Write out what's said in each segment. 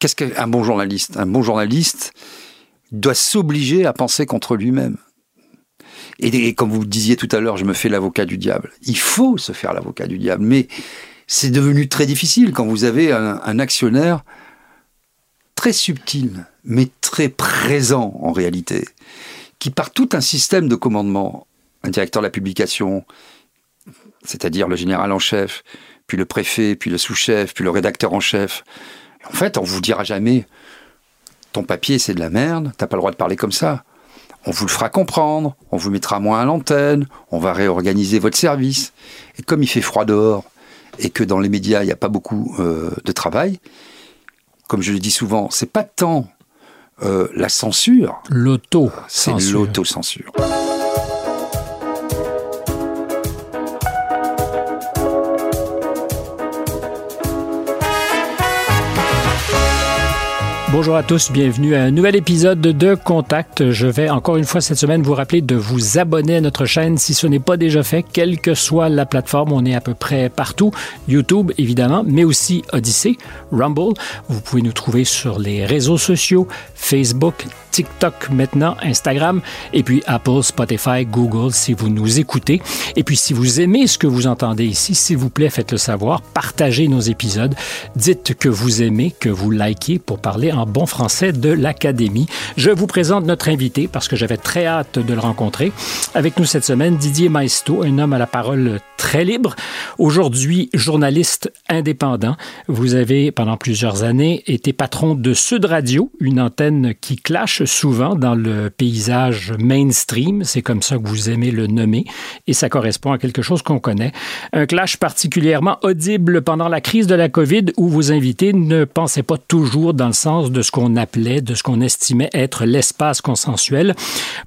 qu'est-ce qu'un bon journaliste? Un bon journaliste doit s'obliger à penser contre lui-même. Et, comme vous disiez tout à l'heure, je me fais l'avocat du diable. Il faut se faire l'avocat du diable, mais c'est devenu très difficile quand vous avez un, actionnaire très subtil, mais très présent en réalité, qui par tout un système de commandement, un directeur de la publication, c'est-à-dire le général en chef, puis le préfet, puis le sous-chef, puis le rédacteur en chef. En fait, on vous dira jamais ton papier c'est de la merde, t'as pas le droit de parler comme ça. On vous le fera comprendre, on vous mettra moins à l'antenne, on va réorganiser votre service. Et comme il fait froid dehors et que dans les médias il n'y a pas beaucoup euh, de travail, comme je le dis souvent, c'est pas tant euh, la censure, l'auto, c'est l'auto-censure. Bonjour à tous, bienvenue à un nouvel épisode de Contact. Je vais encore une fois cette semaine vous rappeler de vous abonner à notre chaîne si ce n'est pas déjà fait, quelle que soit la plateforme. On est à peu près partout. YouTube, évidemment, mais aussi Odyssey, Rumble. Vous pouvez nous trouver sur les réseaux sociaux, Facebook, TikTok maintenant, Instagram, et puis Apple, Spotify, Google si vous nous écoutez. Et puis si vous aimez ce que vous entendez ici, s'il vous plaît, faites-le savoir, partagez nos épisodes, dites que vous aimez, que vous likez pour parler en bon français de l'Académie. Je vous présente notre invité parce que j'avais très hâte de le rencontrer. Avec nous cette semaine, Didier Maesto, un homme à la parole très libre, aujourd'hui journaliste indépendant. Vous avez pendant plusieurs années été patron de Sud Radio, une antenne qui clash souvent dans le paysage mainstream, c'est comme ça que vous aimez le nommer, et ça correspond à quelque chose qu'on connaît. Un clash particulièrement audible pendant la crise de la COVID où vos invités ne pensaient pas toujours dans le sens de ce qu'on appelait, de ce qu'on estimait être l'espace consensuel.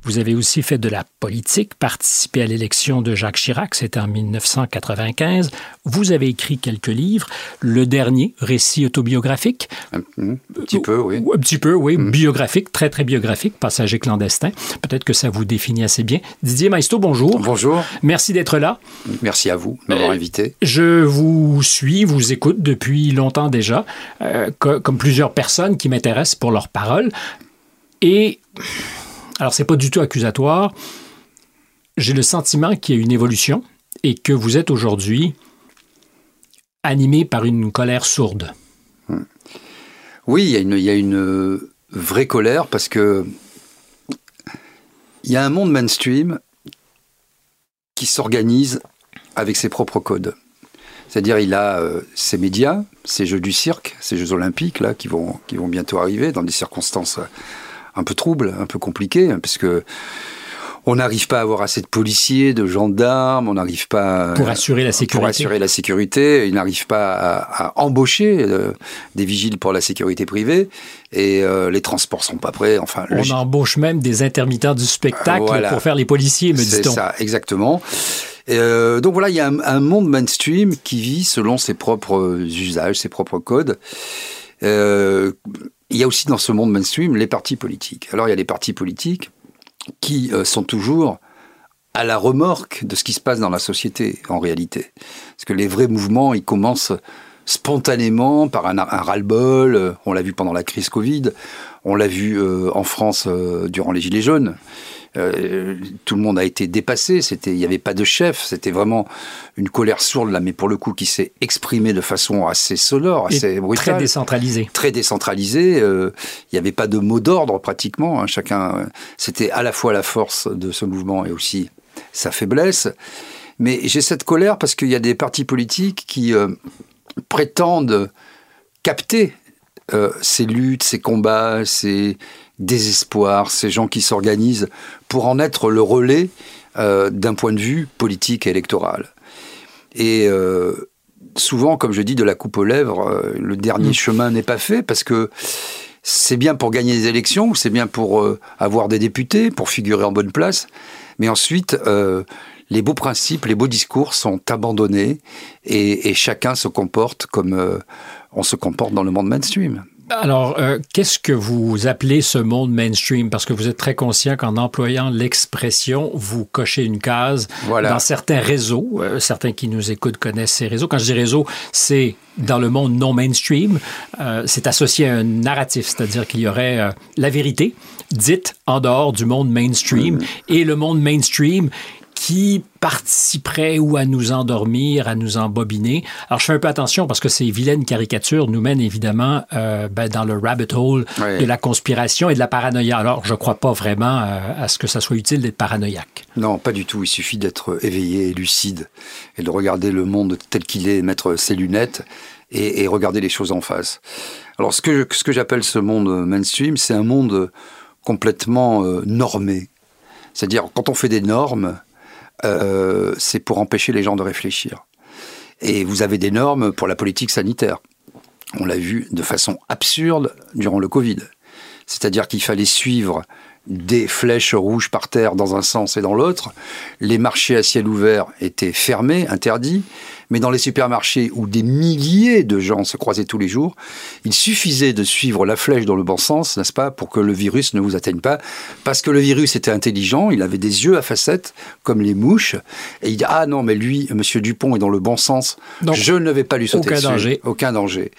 Vous avez aussi fait de la politique, participé à l'élection de Jacques Chirac, c'était en 1995. Vous avez écrit quelques livres, le dernier, récit autobiographique. Un, petit peu, oui. Un petit peu, oui, mm. biographique, très très biographique, Passager clandestin. Peut-être que ça vous définit assez bien. Didier Maestro, bonjour. Bonjour. Merci d'être là. Merci à vous de m'avoir euh, invité. Je vous suis, vous écoute depuis longtemps déjà, euh, comme plusieurs personnes qui m'intéressent pour leurs paroles. Et, alors c'est pas du tout accusatoire, j'ai le sentiment qu'il y a une évolution et que vous êtes aujourd'hui animé par une colère sourde. Oui, il y a une, il y a une vraie colère parce que il y a un monde mainstream qui s'organise avec ses propres codes. C'est-à-dire, il a euh, ses médias, ses jeux du cirque, ses jeux olympiques, là, qui vont, qui bientôt arriver dans des circonstances un peu troubles, un peu compliquées, hein, parce que on n'arrive pas à avoir assez de policiers, de gendarmes, on n'arrive pas pour assurer la sécurité. Pour assurer la sécurité, ils n'arrivent pas à, embaucher euh, des vigiles pour la sécurité privée et euh, les transports sont pas prêts. Enfin, on embauche même des intermittents du spectacle pour faire les policiers, me dit-on. C'est ça, exactement. Euh, donc voilà, il y a un, monde mainstream qui vit selon ses propres usages, ses propres codes. il y a aussi dans ce monde mainstream les partis politiques. Alors il y a les partis politiques qui euh, sont toujours à la remorque de ce qui se passe dans la société, en réalité. Parce que les vrais mouvements, ils commencent spontanément par un, ras-le-bol. Euh, on l'a vu pendant la crise Covid, on l'a vu euh, en France durant les Gilets jaunes. Euh, tout le monde a été dépassé. C'était, il n'y avait pas de chef. C'était vraiment une colère sourde là, mais pour le coup qui s'est exprimée de façon assez sonore, assez brutale, très décentralisée. Très décentralisée. Euh, il n'y avait pas de mot d'ordre pratiquement. Hein. Chacun, euh, c'était à la fois la force de ce mouvement et aussi sa faiblesse. Mais j'ai cette colère parce qu'il y a des partis politiques qui prétendent capter ces luttes, ces combats, ces désespoir, ces gens qui s'organisent pour en être le relais euh, d'un point de vue politique et électoral. Et euh, souvent, comme je dis, de la coupe aux lèvres, euh, le dernier mm. chemin n'est pas fait parce que c'est bien pour gagner des élections, c'est bien pour avoir des députés, pour figurer en bonne place, mais ensuite, les beaux principes, les beaux discours sont abandonnés et, et chacun se comporte comme on se comporte dans le monde mainstream. Alors, euh, qu'est-ce que vous appelez ce monde mainstream? Parce que vous êtes très conscient qu'en employant l'expression, vous cochez une case dans certains réseaux. Euh, certains qui nous écoutent connaissent ces réseaux. Quand je dis réseau, c'est dans le monde non mainstream. Euh, c'est associé à un narratif, c'est-à-dire qu'il y aurait la vérité dite en dehors du monde mainstream mm. et le monde mainstream qui participerait ou à nous endormir, à nous embobiner. Alors, je fais un peu attention parce que ces vilaines caricatures nous mènent évidemment euh, ben, dans le rabbit hole de la conspiration et de la paranoïa. Alors, je ne crois pas vraiment euh, à ce que ça soit utile d'être paranoïaque. Non, pas du tout. Il suffit d'être éveillé et lucide et de regarder le monde tel qu'il est, mettre ses lunettes et, regarder les choses en face. Alors, ce que, ce que j'appelle ce monde mainstream, c'est un monde complètement euh, normé. C'est-à-dire, quand on fait des normes, euh, c'est pour empêcher les gens de réfléchir. Et vous avez des normes pour la politique sanitaire. On l'a vu de façon absurde durant le Covid. C'est-à-dire qu'il fallait suivre des flèches rouges par terre dans un sens et dans l'autre. Les marchés à ciel ouvert étaient fermés, interdits. Mais dans les supermarchés où des milliers de gens se croisaient tous les jours, il suffisait de suivre la flèche dans le bon sens, n'est-ce pas, pour que le virus ne vous atteigne pas. Parce que le virus était intelligent, il avait des yeux à facettes, comme les mouches. Et il dit Ah non, mais lui, Monsieur Dupont est dans le bon sens. je ne vais pas lui sauter aucun Danger. Aucun danger.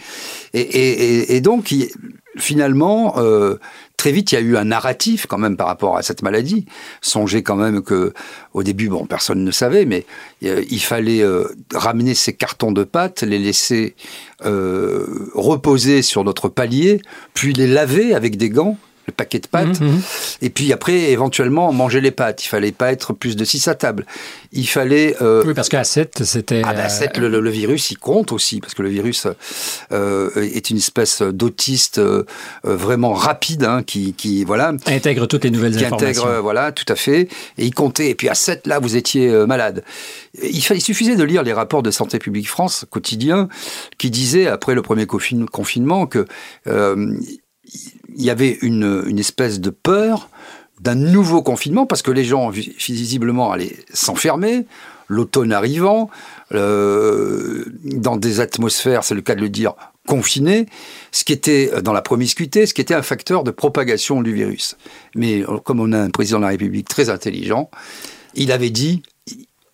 Et, donc, finalement, euh, très vite, il y a eu un narratif quand même par rapport à cette maladie. Songez quand même que au début, bon, personne ne savait, mais euh, il fallait euh, ramener ces cartons de pâte, les laisser euh, reposer sur notre palier, puis les laver avec des gants le paquet de pâtes. Mhm, mhm. Et puis après, éventuellement, manger les pâtes. Il fallait pas être plus de 6 à table. Il fallait... Euh... Oui, parce qu'à 7, c'était... Ah ben, à 7, le, virus, il compte aussi, parce que le virus euh, est une espèce d'autiste euh, vraiment rapide, hein, qui, qui, voilà... Intègre toutes les nouvelles qui informations. Intègre, voilà, tout à fait. Et il comptait. Et puis à 7, là, vous étiez euh, malade. Il, il, suffisait de lire les rapports de Santé publique France quotidiens qui disaient, après le premier confinement, que il y avait une, espèce de peur d'un nouveau confinement parce que les gens visiblement allaient s'enfermer, l'automne arrivant, euh, dans des atmosphères, c'est le cas de le dire, confinées, ce qui était dans la promiscuité, ce qui était un facteur de propagation du virus. Mais comme on a un président de la République très intelligent, il avait dit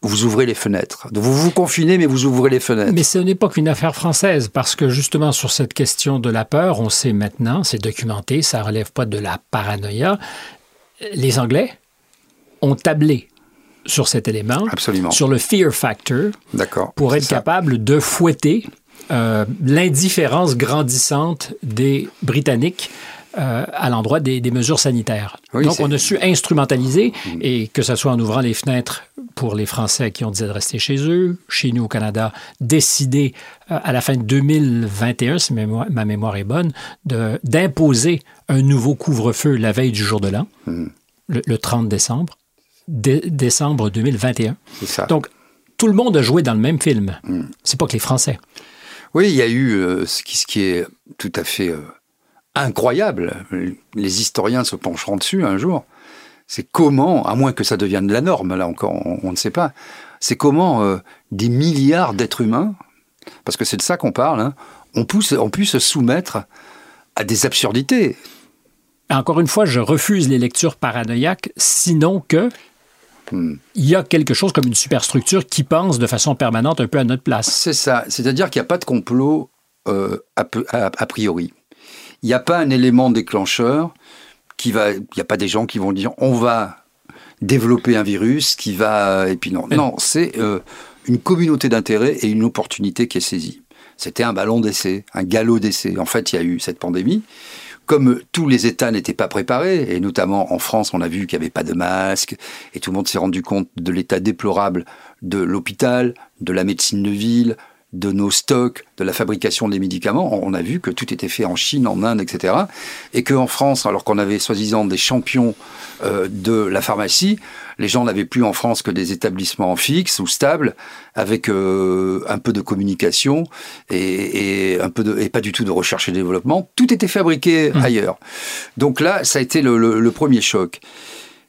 vous ouvrez les fenêtres. Vous vous confinez, mais vous ouvrez les fenêtres. Mais ce n'est pas qu'une affaire française, parce que justement sur cette question de la peur, on sait maintenant, c'est documenté, ça relève pas de la paranoïa. Les Anglais ont tablé sur cet élément, Absolument. sur le fear factor, pour être capable de fouetter euh, l'indifférence grandissante des Britanniques euh, à l'endroit des, mesures sanitaires. Donc, on a su instrumentaliser, mm. et que ce soit en ouvrant les fenêtres pour les Français qui ont décidé de rester chez eux, chez nous au Canada, décider euh, à la fin de 2021, si ma mémoire, est bonne, d'imposer un nouveau couvre-feu la veille du jour de l'an, mm. le, 30 décembre, décembre 2021. Ça. Donc, tout le monde a joué dans le même film. Mm. C'est pas que les Français. Oui, il y a eu euh, ce, qui, ce, qui, est tout à fait incroyable. Les historiens se pencheront dessus un jour. C'est comment, à moins que ça devienne la norme, là encore, on, ne sait pas, c'est comment euh, des milliards d'êtres humains, parce que c'est de ça qu'on parle, hein, on, pousse, on pu se soumettre à des absurdités. Encore une fois, je refuse les lectures paranoïaques, sinon que hmm. il y a quelque chose comme une superstructure qui pense de façon permanente un peu à notre place. C'est ça. C'est-à-dire qu'il n'y a pas de complot euh, a, priori. Il n'y a pas un élément déclencheur qui va. Il n'y a pas des gens qui vont dire on va développer un virus qui va. Et puis non. Non, c'est euh, une communauté d'intérêt et une opportunité qui est saisie. C'était un ballon d'essai, un galop d'essai. En fait, il y a eu cette pandémie. Comme tous les États n'étaient pas préparés, et notamment en France, on a vu qu'il n'y avait pas de masque, et tout le monde s'est rendu compte de l'état déplorable de l'hôpital, de la médecine de ville, de nos stocks, de la fabrication des médicaments, on a vu que tout était fait en Chine, en Inde, etc. Et qu'en France, alors qu'on avait soi-disant des champions euh, de la pharmacie, les gens n'avaient plus en France que des établissements fixes ou stables, avec euh, un peu de communication et, un peu de, et pas du tout de recherche et développement. Tout était fabriqué mmh. ailleurs. Donc là, ça a été le, premier choc.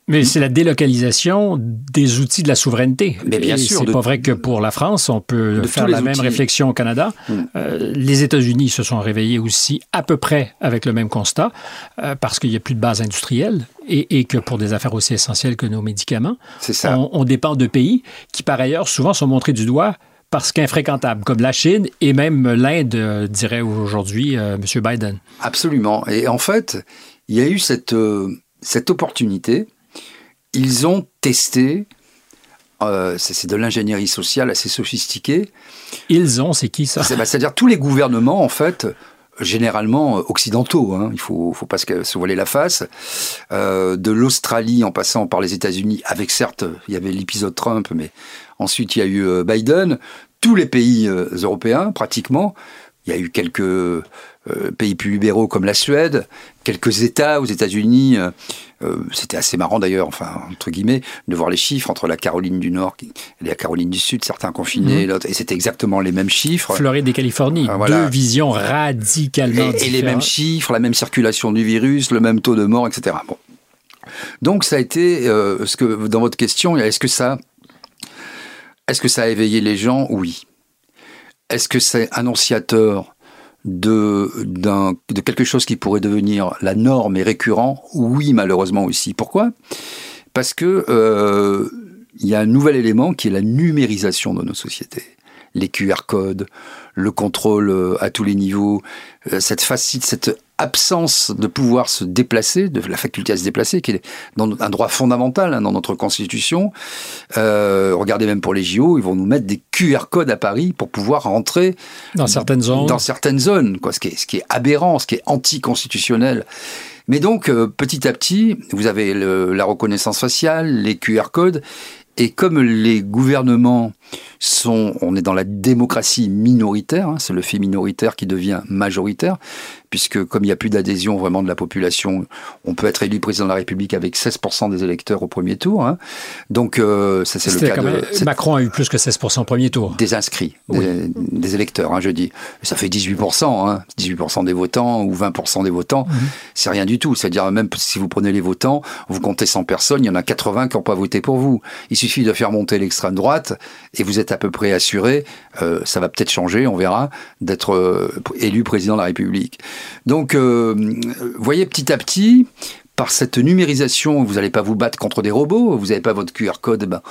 Mais c'est la délocalisation des outils de la souveraineté. Mais bien sûr. C'est pas vrai que pour la France, on peut faire la même réflexion au Canada. Mm. Euh, les États-Unis se sont réveillés aussi à peu près avec le même constat, euh, parce qu'il n'y a plus de base industrielle et, que pour des affaires aussi essentielles que nos médicaments, ça. On, on dépend de pays qui, par ailleurs, souvent sont montrés du doigt parce qu'infréquentable, comme la Chine et même l'Inde, euh, dirait aujourd'hui euh, M. Biden. Absolument. Et en fait, il y a eu cette, euh, cette opportunité. Ils ont testé, c'est de l'ingénierie sociale assez sophistiquée. Ils ont, c'est qui ça bah, C'est-à-dire tous les gouvernements, en fait, généralement occidentaux, hein, il faut, faut pas se voiler la face, de l'Australie en passant par les États-Unis, avec certes, il y avait l'épisode Trump, mais Ensuite, il y a eu euh, Biden. Tous les pays euh, européens, pratiquement. Il y a eu quelques euh, pays plus libéraux comme la Suède, quelques États aux États-Unis. C'était assez marrant d'ailleurs, enfin entre guillemets, de voir les chiffres entre la Caroline du Nord et la Caroline du Sud, certains confinés, mhm. et c'était exactement les mêmes chiffres. Floride et Californie, deux visions radicalement et, différentes. Et les mêmes chiffres, la même circulation du virus, le même taux de mort, etc. Bon. Donc ça a été, ce que dans votre question, est-ce que ça est-ce que ça a éveillé les gens? Oui. Est-ce que c'est annonciateur? De, quelque chose qui pourrait devenir la norme et récurrent Oui, malheureusement aussi. Pourquoi? Parce que euh, il y a un nouvel élément qui est la numérisation de nos sociétés. Les QR codes, le contrôle euh, à tous les niveaux, euh, cette facile, cette absence de pouvoir se déplacer, de la faculté à se déplacer, qui est un droit fondamental hein, dans notre constitution. Euh, regardez même pour les JO, ils vont nous mettre des QR codes à Paris pour pouvoir rentrer dans certaines zones, dans certaines zones, quoi, ce qui est, ce qui est aberrant, ce qui est anticonstitutionnel. Mais donc, euh, petit à petit, vous avez la reconnaissance faciale, les QR codes, et comme les gouvernements sont, on est dans la démocratie minoritaire, hein, c'est le fait minoritaire qui devient majoritaire, puisque comme il n'y a plus d'adhésion vraiment de la population, on peut être élu président de la République avec 16% des électeurs au premier tour. Hein. Donc euh, ça c'est le cas de... Macron a eu plus que 16% au premier tour. Des inscrits, des, électeurs, hein, je dis. Ça fait 18%, hein, 18% des votants ou 20% des votants, mhm. c'est rien du tout. C'est-à-dire même si vous prenez les votants, vous comptez 100 personnes, il y en a 80 qui n'ont pas voté pour vous. Il suffit de faire monter l'extrême droite et vous êtes à peu près assuré, euh, ça va peut-être changer, on verra, d'être euh, élu président de la République. Donc, euh, voyez petit à petit, par cette numérisation, vous n'allez pas vous battre contre des robots, vous n'avez pas votre QR code, ben,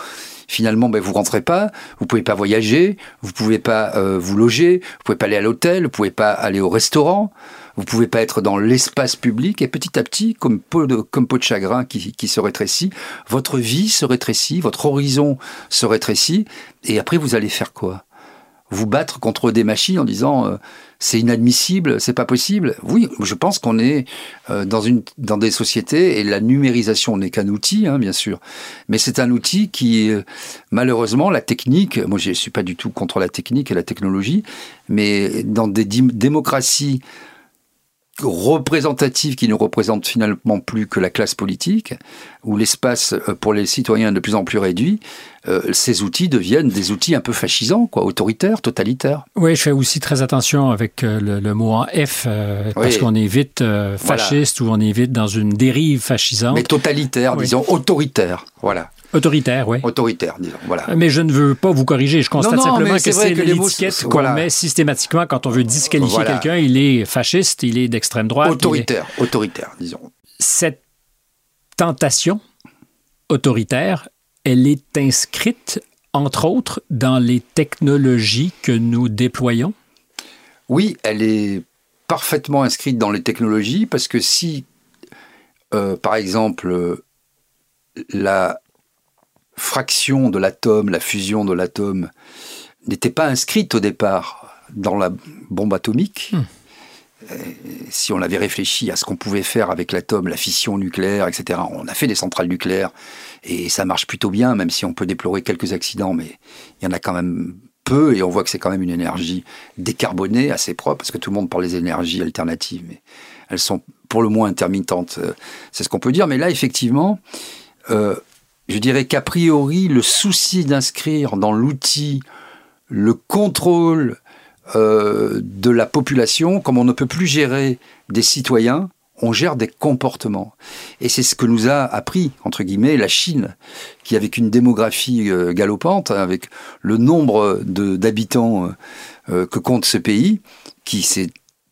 finalement, ben, vous rentrez pas, vous pouvez pas voyager, vous pouvez pas vous loger, vous pouvez pas aller à l'hôtel, vous pouvez pas aller au restaurant, vous pouvez pas être dans l'espace public, et petit à petit, comme peau de, chagrin qui, se rétrécit, votre vie se rétrécit, votre horizon se rétrécit, et après vous allez faire quoi? Vous battre contre des machines en disant euh, c'est inadmissible, c'est pas possible? Oui, je pense qu'on est euh, dans des sociétés et la numérisation n'est qu'un outil, hein, bien sûr, mais c'est un outil qui, euh, malheureusement, la technique. Moi, je suis pas du tout contre la technique et la technologie, mais dans des démocraties représentative qui ne représente finalement plus que la classe politique, où l'espace euh, pour les citoyens est de plus en plus réduit, euh, ces outils deviennent des outils un peu fascisants, quoi, autoritaires, totalitaires. Oui, je fais aussi très attention avec euh, le, mot en F, parce qu'on est vite fasciste ou on est vite dans une dérive fascisante. Mais totalitaire, disons, autoritaire, voilà. Autoritaire, oui. Autoritaire, disons. Voilà. Mais je ne veux pas vous corriger. Je constate simplement que c'est l'étiquette qu'on met systématiquement quand on veut disqualifier quelqu'un. Il est fasciste, il est d'extrême droite. Autoritaire, autoritaire, disons. Cette tentation autoritaire, elle est inscrite, entre autres, dans les technologies que nous déployons? Oui, elle est parfaitement inscrite dans les technologies parce que si, euh, par exemple, la fraction de l'atome, la fusion de l'atome, n'était pas inscrite au départ dans la bombe atomique, hmm. euh, si on avait réfléchi à ce qu'on pouvait faire avec l'atome, la fission nucléaire, etc., on a fait des centrales nucléaires et ça marche plutôt bien, même si on peut déplorer quelques accidents, mais il y en a quand même peu et on voit que c'est quand même une énergie décarbonée, assez propre, parce que tout le monde parle des énergies alternatives, mais elles sont pour le moins intermittentes, euh, c'est ce qu'on peut dire. Mais là, effectivement, euh, je dirais qu'a priori, le souci d'inscrire dans l'outil le contrôle euh, de la population, comme on ne peut plus gérer des citoyens, on gère des comportements. Et c'est ce que nous a appris, entre guillemets, la Chine, qui avec une démographie euh, galopante, avec le nombre d'habitants euh, que compte ce pays, qui s'est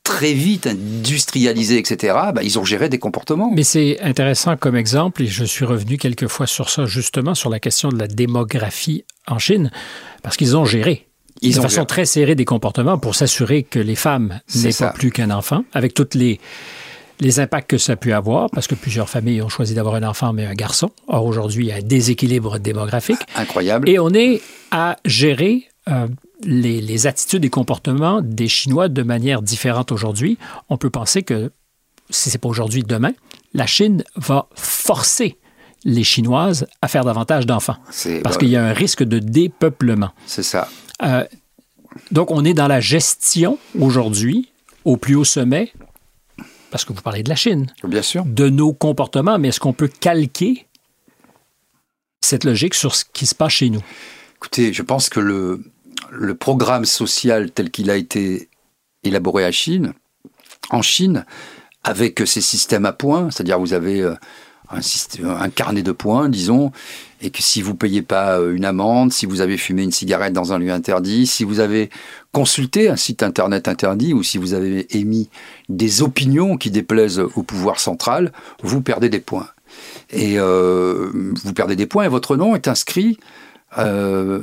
très vite industrialisé, etc., bah, ils ont géré des comportements. Mais c'est intéressant comme exemple, et je suis revenu quelques fois sur ça, justement, sur la question de la démographie en Chine, parce qu'ils ont géré. Ils de façon très serrée des comportements pour s'assurer que les femmes n'aient pas plus qu'un enfant, avec toutes les, les impacts que ça a pu avoir, parce que plusieurs familles ont choisi d'avoir un enfant mais un garçon. Or, aujourd'hui, il y a un déséquilibre démographique. Incroyable. Et on est à gérer euh, les, attitudes et comportements des Chinois de manière différente aujourd'hui, on peut penser que, si ce n'est pas aujourd'hui, demain, la Chine va forcer les Chinoises à faire davantage d'enfants. Parce qu'il y a un risque de dépeuplement. C'est ça. Euh, donc, on est dans la gestion aujourd'hui, au plus haut sommet, parce que vous parlez de la Chine. Bien sûr. De nos comportements, mais est-ce qu'on peut calquer cette logique sur ce qui se passe chez nous? Écoutez, je pense que le, le programme social tel qu'il a été élaboré à Chine, en Chine, avec ces systèmes à points, c'est-à-dire vous avez euh, un, carnet de points, disons, et que si vous payez pas euh, une amende, si vous avez fumé une cigarette dans un lieu interdit, si vous avez consulté un site internet interdit ou si vous avez émis des opinions qui déplaisent au pouvoir central, vous perdez des points. Et euh, vous perdez des points et votre nom est inscrit euh,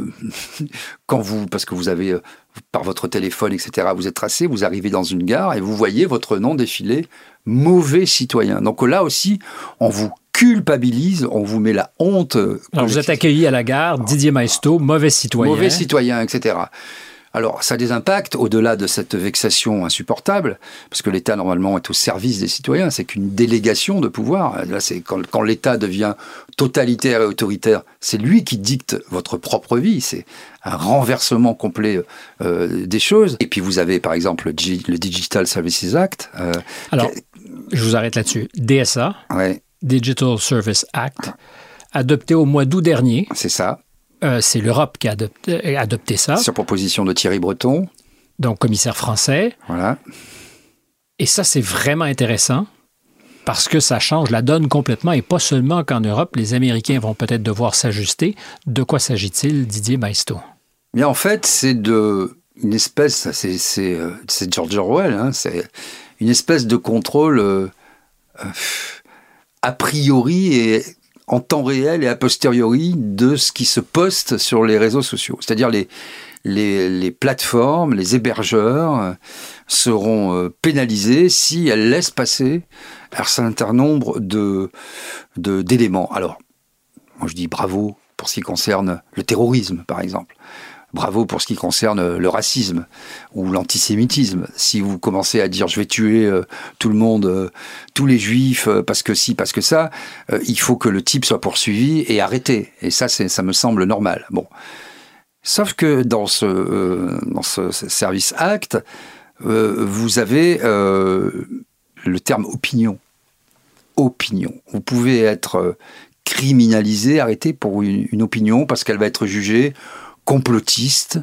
quand vous, parce que vous avez euh, par votre téléphone, etc., vous êtes tracé, vous arrivez dans une gare et vous voyez votre nom défiler, mauvais citoyen. Donc là aussi, on vous culpabilise, on vous met la honte. Alors vous êtes accueilli à la gare, Didier Maesto, mauvais citoyen. Mauvais citoyen, etc. Alors, ça a des impacts au-delà de cette vexation insupportable, parce que l'État, normalement, est au service des citoyens. C'est qu'une délégation de pouvoir. Là, c'est quand, l'État devient totalitaire et autoritaire, c'est lui qui dicte votre propre vie. C'est un renversement complet euh, des choses. Et puis, vous avez, par exemple, le Digital Services Act. Euh, Alors, je vous arrête là-dessus. DSA. Digital Service Act adopté au mois d'août dernier. C'est ça. Euh, c'est l'Europe qui a adopté, ça. Sur proposition de Thierry Breton. Donc, commissaire français. Voilà. Et ça, c'est vraiment intéressant parce que ça change la donne complètement et pas seulement qu'en Europe, les Américains vont peut-être devoir s'ajuster. De quoi s'agit-il, Didier Maisto? Bien, en fait, c'est de une espèce, c'est euh, George Orwell, hein, c'est une espèce de contrôle euh, a priori et en temps réel et a posteriori de ce qui se poste sur les réseaux sociaux. C'est-à-dire les, les, plateformes, les hébergeurs euh, seront euh, pénalisés si elles laissent passer un certain nombre de d'éléments. Alors, moi je dis bravo pour ce qui concerne le terrorisme, par exemple. Bravo pour ce qui concerne le racisme ou l'antisémitisme. Si vous commencez à dire je vais tuer euh, tout le monde, euh, tous les juifs, euh, parce que si, parce que ça, il faut que le type soit poursuivi et arrêté. Et ça, ça me semble normal. Bon. Sauf que dans ce, dans ce service acte, vous avez le terme opinion. Opinion. Vous pouvez être criminalisé, arrêté pour une opinion parce qu'elle va être jugée complotiste,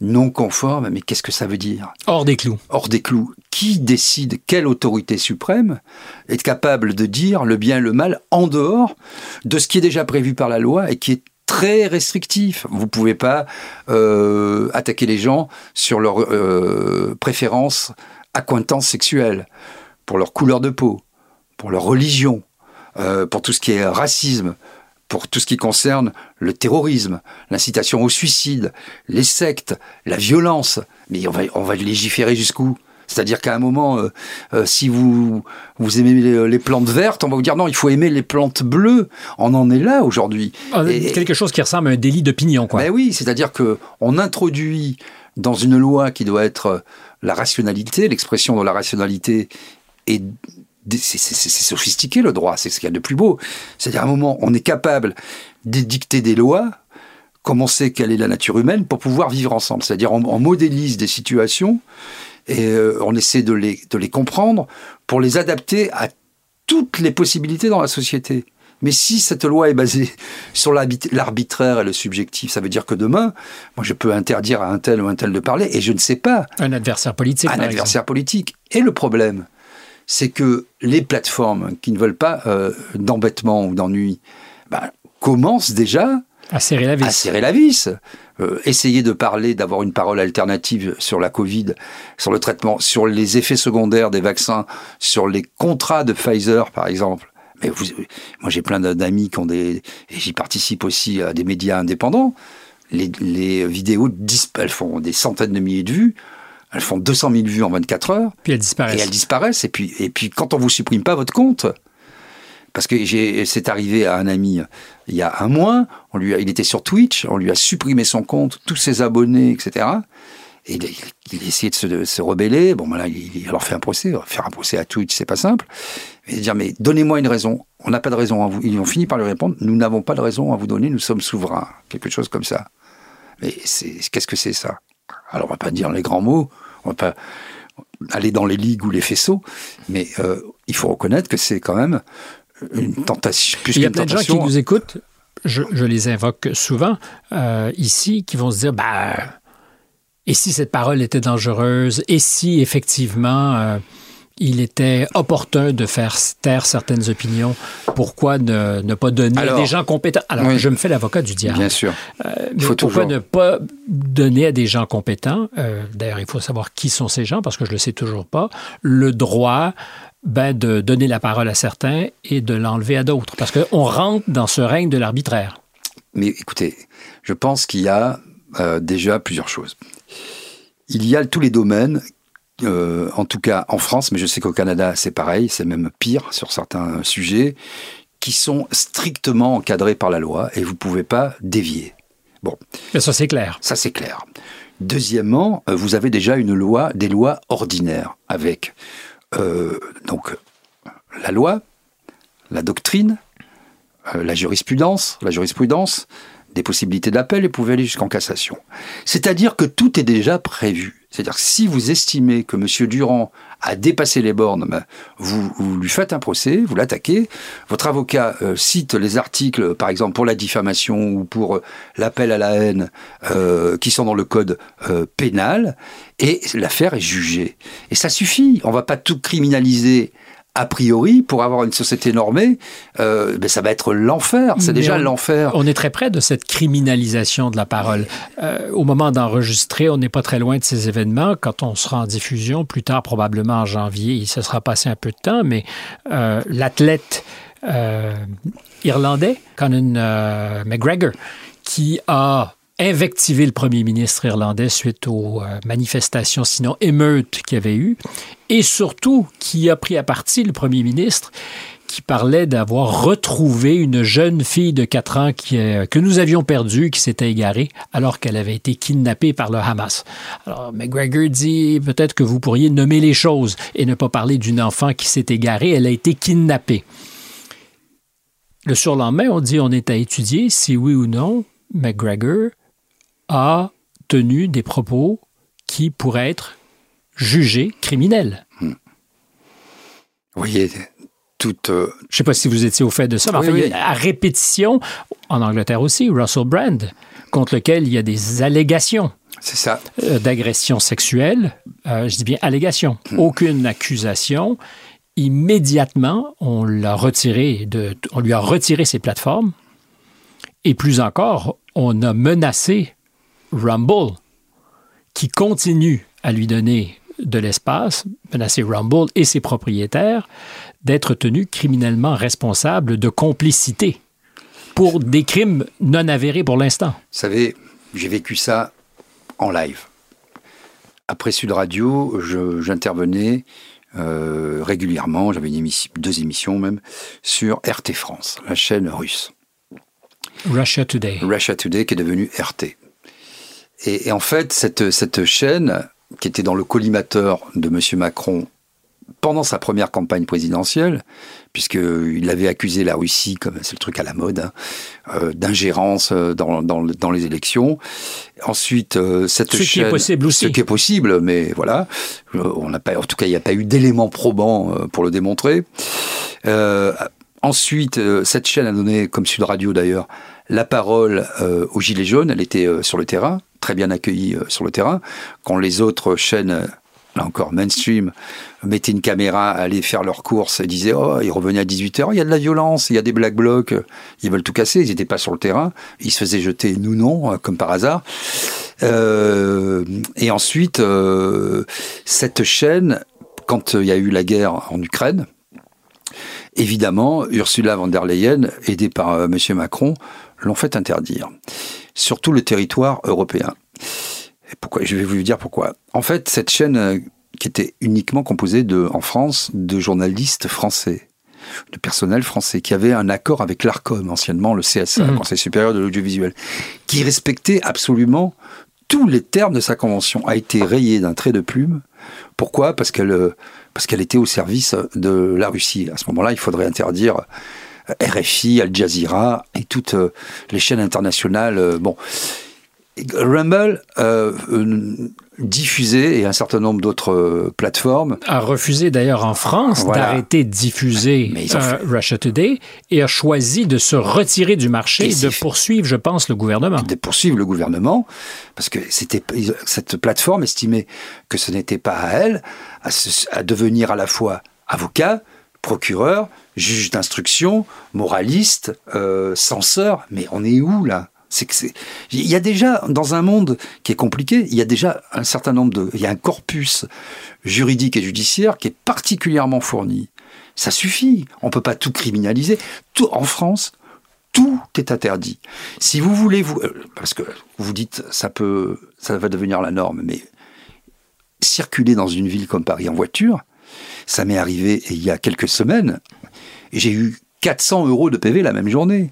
non conforme, mais qu'est-ce que ça veut dire? Hors des clous. Hors des clous. Qui décide quelle autorité suprême est capable de dire le bien et le mal en dehors de ce qui est déjà prévu par la loi et qui est très restrictif? Vous ne pouvez pas euh, attaquer les gens sur leur euh, préférence accointance sexuelle, pour leur couleur de peau, pour leur religion, euh, pour tout ce qui est racisme, pour tout ce qui concerne le terrorisme, l'incitation au suicide, les sectes, la violence. Mais on va, on va légiférer jusqu'où? C'est-à-dire qu'à un moment, euh, euh, si vous, vous aimez les, plantes vertes, on va vous dire non, il faut aimer les plantes bleues. On en est là aujourd'hui. Ah, quelque chose qui ressemble à un délit d'opinion, quoi. Ben oui, c'est-à-dire que on introduit dans une loi qui doit être la rationalité, l'expression de la rationalité et c'est sophistiqué le droit, c'est ce qu'il y a de plus beau. C'est-à-dire à un moment, on est capable d'édicter des lois, comme on sait quelle est la nature humaine, pour pouvoir vivre ensemble. C'est-à-dire on, modélise des situations et euh, on essaie de les, de les comprendre pour les adapter à toutes les possibilités dans la société. Mais si cette loi est basée sur l'arbitraire et le subjectif, ça veut dire que demain, moi, je peux interdire à un tel ou un tel de parler et je ne sais pas. Un adversaire politique. Un adversaire politique. Et le problème, c'est que les plateformes qui ne veulent pas euh, d'embêtement ou d'ennui bah, commencent déjà à serrer la vis. À serrer la vis. Euh, essayer de parler, d'avoir une parole alternative sur la Covid, sur le traitement, sur les effets secondaires des vaccins, sur les contrats de Pfizer, par exemple. Mais vous, moi, j'ai plein d'amis qui ont des, et j'y participe aussi à des médias indépendants. Les, les vidéos, elles font des centaines de milliers de vues. Elles font 200 000 vues en 24 heures. Puis elles disparaissent. Et elles disparaissent. Et puis, et puis quand on vous supprime pas votre compte, parce que c'est arrivé à un ami il y a un mois, on lui a, il était sur Twitch, on lui a supprimé son compte, tous ses abonnés, etc. Et il, il essayait de se, rebeller. Bon, voilà, il, il, leur fait un procès. Faire un procès à Twitch, c'est pas simple. Mais dire, mais donnez-moi une raison. On n'a pas de raison à vous. Ils ont fini par lui répondre, nous n'avons pas de raison à vous donner, nous sommes souverains. Quelque chose comme ça. Mais qu'est-ce que c'est ça? Alors, on va pas dire les grands mots, on va pas aller dans les ligues ou les faisceaux, mais euh, il faut reconnaître que c'est quand même une tentation. Plus il y a plein de gens qui nous écoutent, je, je les invoque souvent euh, ici, qui vont se dire, bah, et si cette parole était dangereuse, et si effectivement euh, il était opportun de faire taire certaines opinions, pourquoi ne, ne pas donner à des gens compétents? Alors, oui, je me fais l'avocat du diable. Bien sûr. Euh, il faut pourquoi toujours... ne pas donner à des gens compétents, euh, d'ailleurs, il faut savoir qui sont ces gens, parce que je ne le sais toujours pas, le droit ben, de donner la parole à certains et de l'enlever à d'autres. Parce qu'on rentre dans ce règne de l'arbitraire. Mais écoutez, je pense qu'il y a euh, déjà plusieurs choses. Il y a tous les domaines, euh, en tout cas en France, mais je sais qu'au Canada c'est pareil, c'est même pire sur certains sujets, qui sont strictement encadrés par la loi et vous ne pouvez pas dévier. Bon. Mais ça c'est clair. Ça c'est clair. Deuxièmement, euh, vous avez déjà une loi, des lois ordinaires avec euh, donc la loi, la doctrine, euh, la jurisprudence, la jurisprudence, des possibilités d'appel et pouvez aller jusqu'en cassation. C'est-à-dire que tout est déjà prévu. C'est-à-dire que si vous estimez que M. Durand a dépassé les bornes, ben, vous, lui faites un procès, vous l'attaquez. Votre avocat euh, cite les articles, par exemple pour la diffamation ou pour euh, l'appel à la haine, euh, qui sont dans le code pénal, et l'affaire est jugée. Et ça suffit. On va pas tout criminaliser a priori, pour avoir une société normée, euh, ben ça va être l'enfer. C'est déjà l'enfer. On est très près de cette criminalisation de la parole. Euh, au moment d'enregistrer, on n'est pas très loin de ces événements. Quand on sera en diffusion, plus tard, probablement en janvier, il se sera passé un peu de temps, mais euh, l'athlète euh, irlandais, Conor McGregor, qui a invectivé le premier ministre irlandais suite aux euh, manifestations, sinon émeutes qu'il y avait eu, et surtout qui a pris à partie le premier ministre qui parlait d'avoir retrouvé une jeune fille de 4 ans euh, que nous avions perdue, qui s'était égarée alors qu'elle avait été kidnappée par le Hamas. Alors, McGregor dit peut-être que vous pourriez nommer les choses et ne pas parler d'une enfant qui s'est égarée, elle a été kidnappée. Le surlendemain, on dit on est à étudier si oui ou non McGregor a tenu des propos qui pourraient être jugés criminels. Hmm. Vous voyez, toute... Euh... Je ne sais pas si vous étiez au fait de ça, mais Oui, enfin, oui. il y a à répétition, en Angleterre aussi, Russell Brand, contre lequel il y a des allégations C'est ça. euh, d'agression sexuelle. Euh, je dis bien allégation, aucune accusation. Immédiatement, on l'a retiré de, on lui a retiré ses plateformes. Et plus encore, on a menacé Rumble, qui continue à lui donner de l'espace, menacé Rumble et ses propriétaires, d'être tenus criminellement responsables de complicité pour des crimes non avérés pour l'instant. Vous savez, j'ai vécu ça en live. Après Sud Radio, j'intervenais euh, régulièrement, j'avais émission, deux émissions même, sur RT France, la chaîne russe. Russia Today. Russia Today qui est devenue RT. Et, et en fait, cette, cette chaîne, qui était dans le collimateur de M. Macron pendant sa première campagne présidentielle, puisqu'il avait accusé la Russie, comme c'est le truc à la mode, hein, euh, d'ingérence euh, dans, dans, dans les élections. Ensuite, euh, cette Ce qui chaîne, est possible aussi. ce qui est possible, mais voilà, Euh, on n'a pas, en tout cas, il n'y a pas eu d'éléments probants pour le démontrer. Euh, ensuite, cette chaîne a donné, comme Sud Radio d'ailleurs, la parole euh, aux Gilets jaunes. Elle était euh, sur le terrain, très bien accueillie euh, sur le terrain, quand les autres chaînes là encore, mainstream, mettaient une caméra, allaient faire leurs courses et disaient Oh, ils revenaient à 18h, il y a de la violence, il y a des black blocs, ils veulent tout casser, ils n'étaient pas sur le terrain, ils se faisaient jeter, nous non, comme par hasard. Et ensuite, cette chaîne, quand il y a eu la guerre en Ukraine, évidemment, Ursula von der Leyen, aidée par M. Macron, l'ont fait interdire sur tout le territoire européen. Et pourquoi Je vais vous dire pourquoi. En fait, cette chaîne euh, qui était uniquement composée de, en France de journalistes français, de personnel français, qui avait un accord avec l'ARCOM, anciennement le CSA, mmh. Conseil supérieur de l'audiovisuel, qui respectait absolument tous les termes de sa convention, a été rayé d'un trait de plume. Pourquoi? Parce qu'elle euh, parce qu'elle était au service de la Russie. À ce moment-là, il faudrait interdire RFI, Al Jazeera et toutes les chaînes internationales. Bon, Rumble euh, euh, diffusé et un certain nombre d'autres euh, plateformes a refusé d'ailleurs en France d'arrêter de diffuser euh, Russia Today et a choisi de se retirer du marché et de poursuivre, je pense, le gouvernement. De poursuivre le gouvernement parce que c'était cette plateforme estimait que ce n'était pas à elle à, à devenir à la fois avocat, procureur, juge d'instruction, moraliste, euh, censeur. Mais on est où là? C'est que il y a déjà dans un monde qui est compliqué, il y a déjà un certain nombre de, il y a un corpus juridique et judiciaire qui est particulièrement fourni. Ça suffit. On peut pas tout criminaliser. Tout en France, tout est interdit. Si vous voulez vous, euh, parce que vous dites ça peut, ça va devenir la norme, mais circuler dans une ville comme Paris en voiture, ça m'est arrivé il y a quelques semaines. J'ai eu 400 euros de PV la même journée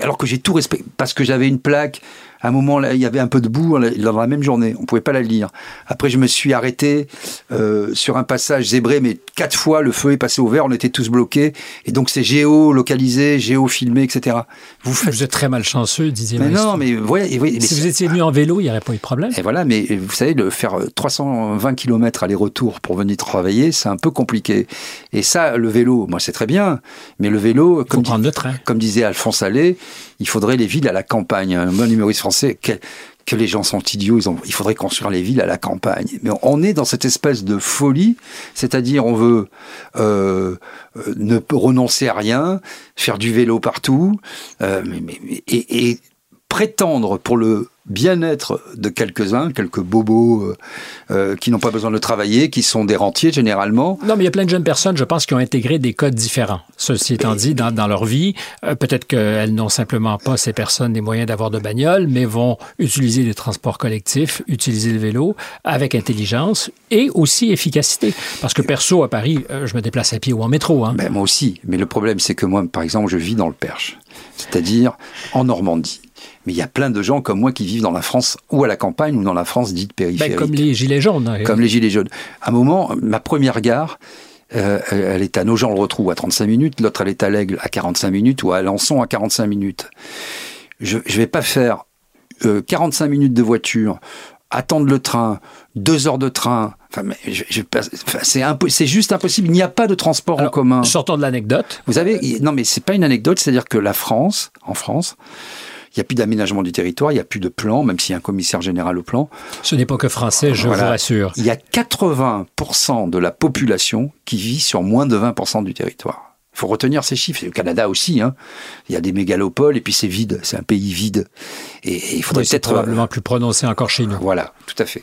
alors que j'ai tout respecté, parce que j'avais une plaque à un moment, là, il y avait un peu de boue dans la même journée. On pouvait pas la lire. Après, je me suis arrêté euh, sur un passage zébré, mais quatre fois, le feu est passé au vert. On était tous bloqués. Et donc, c'est géo-localisé, géo-filmé, etc. Vous, faites... vous êtes très malchanceux, disait Mais non, mais mais si vous étiez venu en vélo, il n'y aurait pas eu de problème. Et voilà, mais vous savez, de faire 320 km aller-retour pour venir travailler, c'est un peu compliqué. Et ça, le vélo, moi, c'est très bien. Mais le vélo, comme, comme disait Alphonse Allais, il faudrait les villes à la campagne. Un bon humoriste français, que, les gens sont idiots, il faudrait construire les villes à la campagne. Mais on est dans cette espèce de folie, c'est-à-dire on veut euh, euh ne renoncer à rien, faire du vélo partout, euh, et prétendre pour le bien-être de quelques-uns, quelques bobos euh, euh, qui n'ont pas besoin de travailler, qui sont des rentiers généralement. Non, mais il y a plein de jeunes personnes, je pense, qui ont intégré des codes différents. Ceci étant dit, dans, dans leur vie, euh, peut-être qu'elles n'ont simplement pas, ces personnes, les moyens d'avoir de bagnole, mais vont utiliser les transports collectifs, utiliser le vélo avec intelligence et aussi efficacité. Parce que perso, à Paris, je me déplace à pied ou en métro. Hein. Ben, moi aussi. Mais le problème, c'est que moi, par exemple, je vis dans le Perche, c'est-à-dire en Normandie. Mais il y a plein de gens comme moi qui vivent dans la France ou à la campagne ou dans la France dite périphérique. Ben, comme les Gilets jaunes. Hein. Comme les Gilets jaunes. À un moment, ma première gare, euh, elle est à Nogent-le-Retrou à 35 minutes, l'autre elle est à l'Aigle à 45 minutes ou à Alençon à 45 minutes. Je ne vais pas faire 45 euh, minutes de voiture, attendre le train, deux heures de train. Enfin, mais je, je, c'est c'est juste impossible. Il n'y a pas de transport en commun. Sortons de l'anecdote. Vous avez, non, mais c'est pas une anecdote. C'est-à-dire que la France, en France, il n'y a plus d'aménagement du territoire, il n'y a plus de plan, même s'il y a un commissaire général au plan. Ce n'est pas que français, je vous rassure. Il y a 80% de la population qui vit sur moins de 20% du territoire. Il faut retenir ces chiffres. Le Canada aussi, hein. il y a des mégalopoles et puis c'est vide, c'est un pays vide. Et, il faudrait peut-être probablement plus prononcé encore chez nous. Voilà, tout à fait.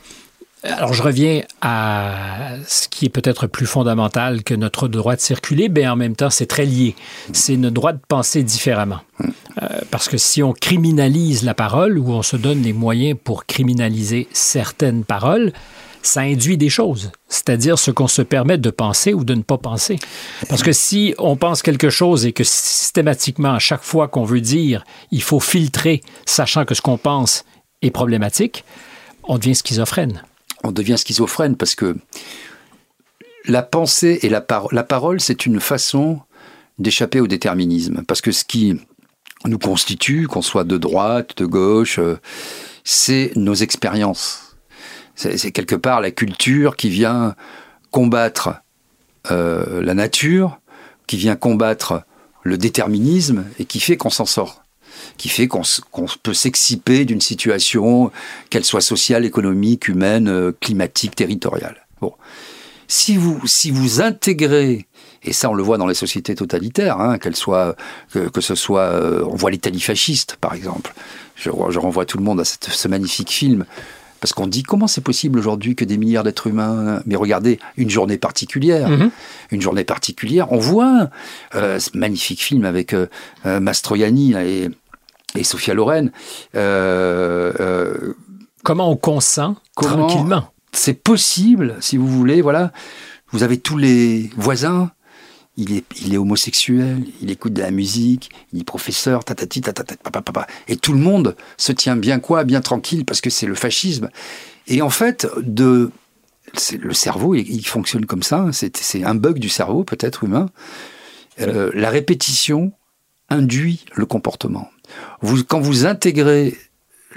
Alors, je reviens à ce qui est peut-être plus fondamental que notre droit de circuler, mais en même temps, c'est très lié. C'est notre droit de penser différemment. Euh, parce que si on criminalise la parole ou on se donne les moyens pour criminaliser certaines paroles, ça induit des choses, c'est-à-dire ce qu'on se permet de penser ou de ne pas penser. Parce que si on pense quelque chose et que systématiquement, à chaque fois qu'on veut dire, il faut filtrer, sachant que ce qu'on pense est problématique, on devient schizophrène on devient schizophrène parce que la pensée et la, parole, la parole, c'est une façon d'échapper au déterminisme. Parce que ce qui nous constitue, qu'on soit de droite, de gauche, euh, c'est nos expériences. C'est quelque part la culture qui vient combattre euh, la nature, qui vient combattre le déterminisme et qui fait qu'on s'en sort qui fait qu'on peut s'exciper d'une situation, qu'elle soit sociale, économique, humaine, euh, climatique, territoriale. Bon. Si vous, si vous intégrez et ça, on le voit dans les sociétés totalitaires, hein, qu'elles soient, que, que, ce soit, euh, on voit l'Italie fasciste, par exemple. Je, je, renvoie tout le monde à cette, ce magnifique film. Parce qu'on dit comment c'est possible aujourd'hui que des milliards d'êtres humains. Mais regardez, une journée particulière, mmh. une journée particulière. On voit euh, ce magnifique film avec euh, Mastroianni et, et Sophia Loren. Euh, comment on consent comment tranquillement? C'est possible, si vous voulez. Voilà, vous avez tous les voisins il est, il est homosexuel, il écoute de la musique, il est professeur, tatati, tatata, papa, Et tout le monde se tient bien quoi, bien tranquille, parce que c'est le fascisme. Et en fait, de, le cerveau, il, fonctionne comme ça. C'est un bug du cerveau, peut-être humain. Euh, la répétition induit le comportement. Quand vous intégrez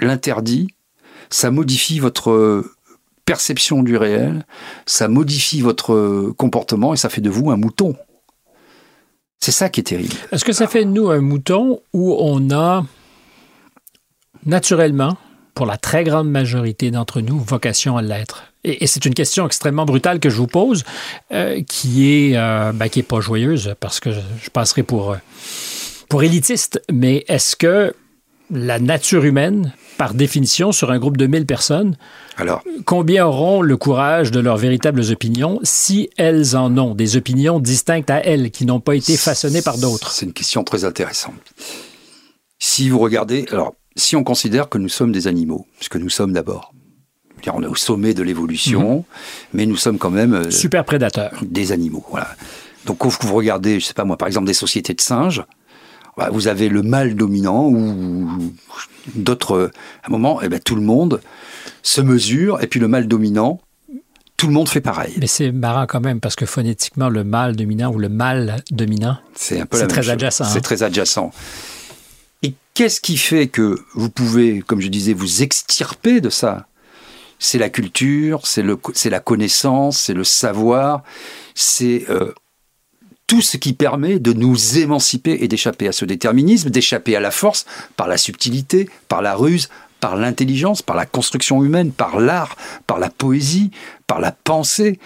l'interdit, ça modifie votre perception du réel, ça modifie votre comportement et ça fait de vous un mouton. C'est ça qui est terrible. Est-ce que ça fait de nous un mouton où on a naturellement, pour la très grande majorité d'entre nous, vocation à l'être? Et, c'est une question extrêmement brutale que je vous pose, euh, euh, ben, qui est pas joyeuse parce que je, passerai pour euh, pour élitiste. Mais est-ce que la nature humaine, par définition, sur un groupe de 1000 personnes, Alors, combien auront le courage de leurs véritables opinions si elles en ont, des opinions distinctes à elles, qui n'ont pas été façonnées par d'autres? C'est une question très intéressante. Si vous regardez, alors, si on considère que nous sommes des animaux, ce que nous sommes d'abord, on est au sommet de l'évolution, mmh. mais nous sommes quand même... Euh, Super prédateurs. Des animaux, voilà. Donc, quand vous regardez, je sais pas moi, par exemple, des sociétés de singes, vous avez le mâle dominant ou d'autres. À un moment, et eh ben, tout le monde se mesure, et puis le mâle dominant, tout le monde fait pareil. Mais c'est marrant quand même, parce que phonétiquement, le mâle dominant ou le mâle dominant, c'est un peu très adjacent. C'est hein. très adjacent. Et qu'est-ce qui fait que vous pouvez, comme je disais, vous extirper de ça? C'est la culture, c'est la connaissance, c'est le savoir, c'est euh, tout ce qui permet de nous émanciper et d'échapper à ce déterminisme, d'échapper à la force par la subtilité, par la ruse, par l'intelligence, par la construction humaine, par l'art, par la poésie, par la pensée.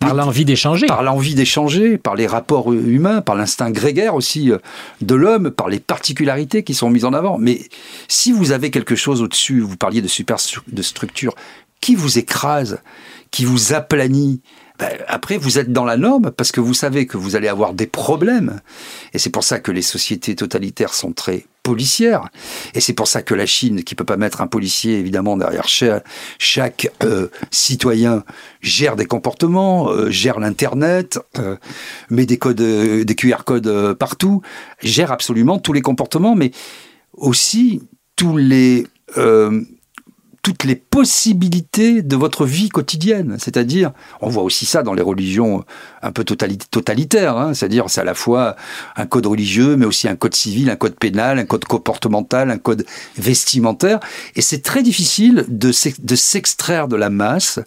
Par l'envie d'échanger. Par l'envie d'échanger, par les rapports humains, par l'instinct grégaire aussi euh, de l'homme, par les particularités qui sont mises en avant. Mais si vous avez quelque chose au-dessus, vous parliez de super de structure, qui vous écrase, qui vous aplanit, ben, après, vous êtes dans la norme parce que vous savez que vous allez avoir des problèmes. Et c'est pour ça que les sociétés totalitaires sont très policières. Et c'est pour ça que la Chine, qui peut pas mettre un policier évidemment derrière chaque, euh, citoyen, gère des comportements, euh, gère l'internet, euh, met des codes, des QR codes partout, gère absolument tous les comportements, mais aussi tous les toutes les possibilités de votre vie quotidienne. C'est-à-dire, on voit aussi ça dans les religions un peu totalitaires, hein. c'est-à-dire c'est à la fois un code religieux, mais aussi un code civil, un code pénal, un code comportemental, un code vestimentaire. Et c'est très difficile de s'extraire de la masse,